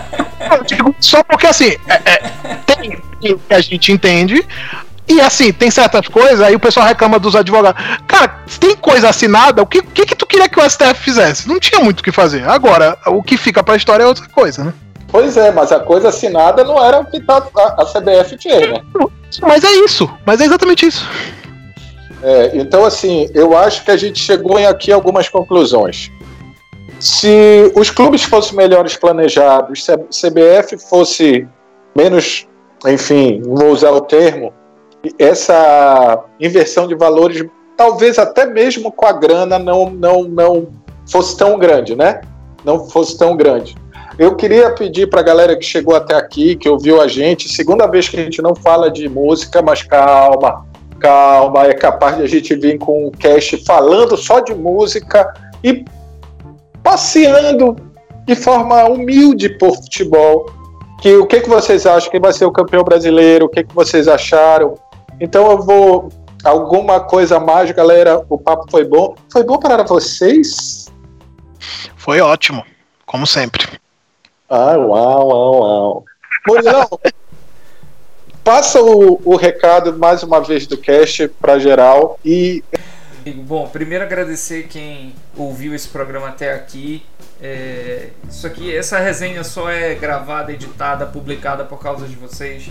Eu digo só porque assim, é- é, tem o que a gente entende. E assim, tem certas coisas, aí o pessoal reclama dos advogados. Cara, se tem coisa assinada, o que, que, que tu queria que o STF fizesse? Não tinha muito o que fazer. Agora, o que fica pra história é outra coisa, né? Pois é, mas a coisa assinada não era o que tá, a, a CBF tinha, né? Mas é isso, mas é exatamente isso. É, então, assim, eu acho que a gente chegou em aqui a algumas conclusões. Se os clubes fossem melhores planejados, se a CBF fosse menos, enfim, vou usar o termo, essa inversão de valores, talvez até mesmo com a grana não, não, não fosse tão grande, né? Não fosse tão grande. Eu queria pedir para a galera que chegou até aqui, que ouviu a gente, segunda vez que a gente não fala de música, mas calma, calma, é capaz de a gente vir com um cast falando só de música e passeando de forma humilde por futebol. Que o que, que vocês acham? Quem vai ser o campeão brasileiro? O que, que vocês acharam? Então eu vou. Alguma coisa mais, galera? O papo foi bom. Foi bom para vocês? Foi ótimo, como sempre. Ah, uau, uau, uau. Murilão, passa o, o recado mais uma vez do cast para geral e Bom, primeiro agradecer quem ouviu esse programa até aqui. É, isso aqui, essa resenha só é gravada, editada, publicada por causa de vocês.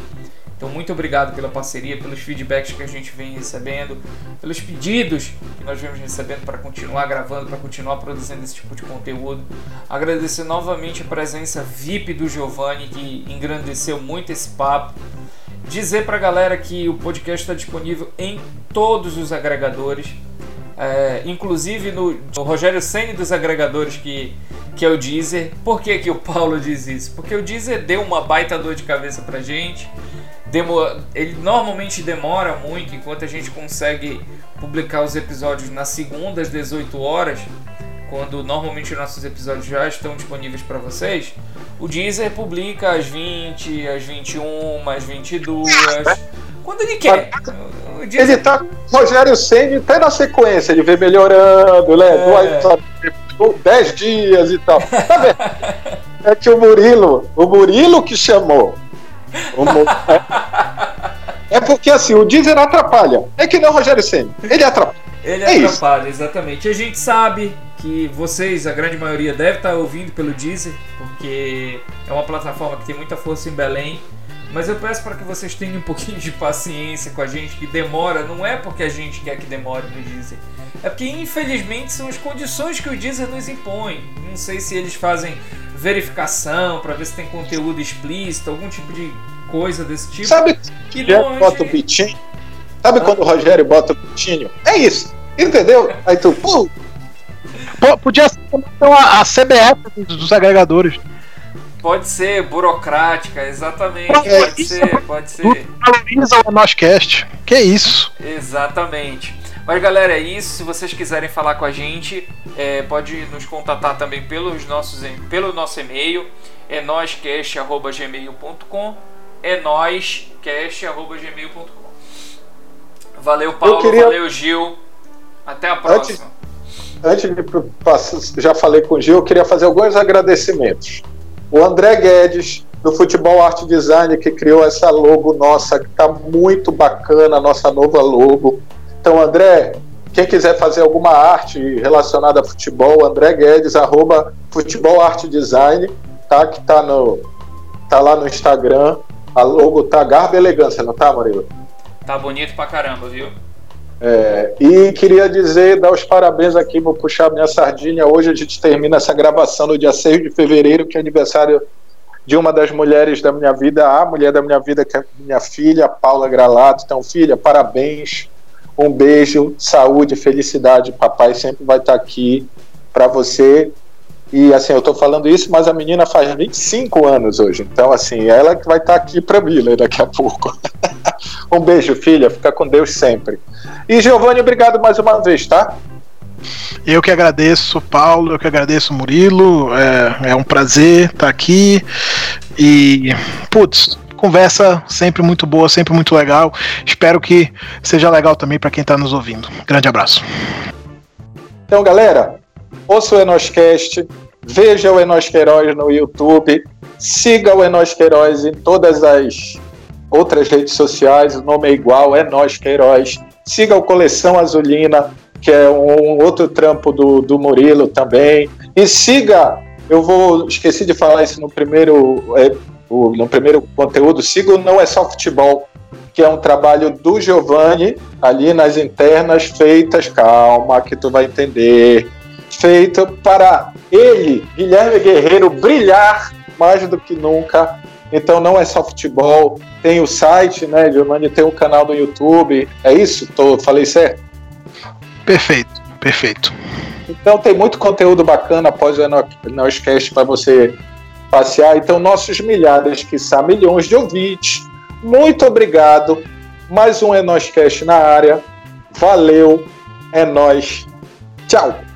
Então, muito obrigado pela parceria, pelos feedbacks que a gente vem recebendo, pelos pedidos que nós vemos recebendo para continuar gravando, para continuar produzindo esse tipo de conteúdo. Agradecer novamente a presença VIP do Giovanni, que engrandeceu muito esse papo. Dizer para a galera que o podcast está disponível em todos os agregadores. É, inclusive no, no Rogério Senni dos agregadores que, que é o Deezer. Por que, que o Paulo diz isso? Porque o Deezer deu uma baita dor de cabeça pra gente. Demo, ele normalmente demora muito enquanto a gente consegue publicar os episódios na segunda às 18 horas, quando normalmente nossos episódios já estão disponíveis para vocês. O Deezer publica às 20, às 21, às 22, quando ele quer. O Deezer... Ele tá com Rogério Senni até na sequência, ele vem melhorando, né? É. 10 dias e tal. Tá vendo? É que o Murilo, o Murilo que chamou. É, porque assim, o Deezer atrapalha. É que não o Rogério Senna. Ele atrapalha. Ele é atrapalha, isso. exatamente. E a gente sabe que vocês, a grande maioria, deve estar ouvindo pelo Deezer, porque é uma plataforma que tem muita força em Belém. Mas eu peço para que vocês tenham um pouquinho de paciência com a gente, que demora, não é porque a gente quer que demore no Deezer. É porque, infelizmente, são as condições que o Deezer nos impõe. Não sei se eles fazem verificação para ver se tem conteúdo explícito, algum tipo de coisa desse tipo. Sabe que não, bota o bitinho? Sabe ah. quando o Rogério bota o bitinho? É isso. Entendeu? Aí tu, pô. Podia ser então, a, a CBF dos agregadores. Pode ser burocrática, exatamente. É, pode ser, pode ser. Valoriza o Noscast. Que isso? Exatamente. Mas galera, é isso. Se vocês quiserem falar com a gente, é, pode nos contatar também pelos nossos, pelo nosso e-mail, é noscast.gmail.com é noscast.gmail.com Valeu, Paulo. Queria... Valeu, Gil. Até a próxima. Antes, antes de passar, já falei com o Gil, eu queria fazer alguns agradecimentos o André Guedes, do Futebol Arte Design, que criou essa logo nossa, que está muito bacana, a nossa nova logo. Então, André, quem quiser fazer alguma arte relacionada a futebol, André Guedes, arroba Futebol Arte Design, tá? Que tá, no, tá lá no Instagram. A logo tá Garba Elegância, não tá, Murilo? Tá bonito pra caramba, viu? É, e queria dizer, dar os parabéns aqui, vou puxar minha sardinha. Hoje a gente termina essa gravação no dia 6 de fevereiro, que é aniversário de uma das mulheres da minha vida, a mulher da minha vida, que é minha filha, Paula Gralato. Então, filha, parabéns, um beijo, saúde, felicidade. Papai sempre vai estar aqui para você. E assim, eu estou falando isso, mas a menina faz 25 anos hoje. Então, assim, ela que vai estar aqui para mim né, daqui a pouco. um beijo, filha. Fica com Deus sempre. E Giovanni, obrigado mais uma vez, tá? Eu que agradeço, Paulo, eu que agradeço, Murilo. É, é um prazer estar tá aqui. E, putz, conversa sempre muito boa, sempre muito legal. Espero que seja legal também para quem está nos ouvindo. Grande abraço. Então, galera, ouça o Enoscast, veja o Enosqueiroz no YouTube, siga o Enosqueiroz em todas as outras redes sociais, o nome é igual, Queiroz. Siga o Coleção Azulina, que é um outro trampo do, do Murilo também. E siga, eu vou esqueci de falar isso no primeiro, é, o, no primeiro conteúdo, siga o Não É Só Futebol, que é um trabalho do Giovanni, ali nas internas, feitas, calma, que tu vai entender, feito para ele, Guilherme Guerreiro, brilhar mais do que nunca então não é só futebol, tem o site, né, Giovanni, tem o canal do YouTube. É isso? Tô, falei certo? Perfeito, perfeito. Então tem muito conteúdo bacana após o Enoscast para você passear. Então, nossos milhares, que são milhões de ouvintes, muito obrigado. Mais um Enoscast na área. Valeu, é nós. Tchau.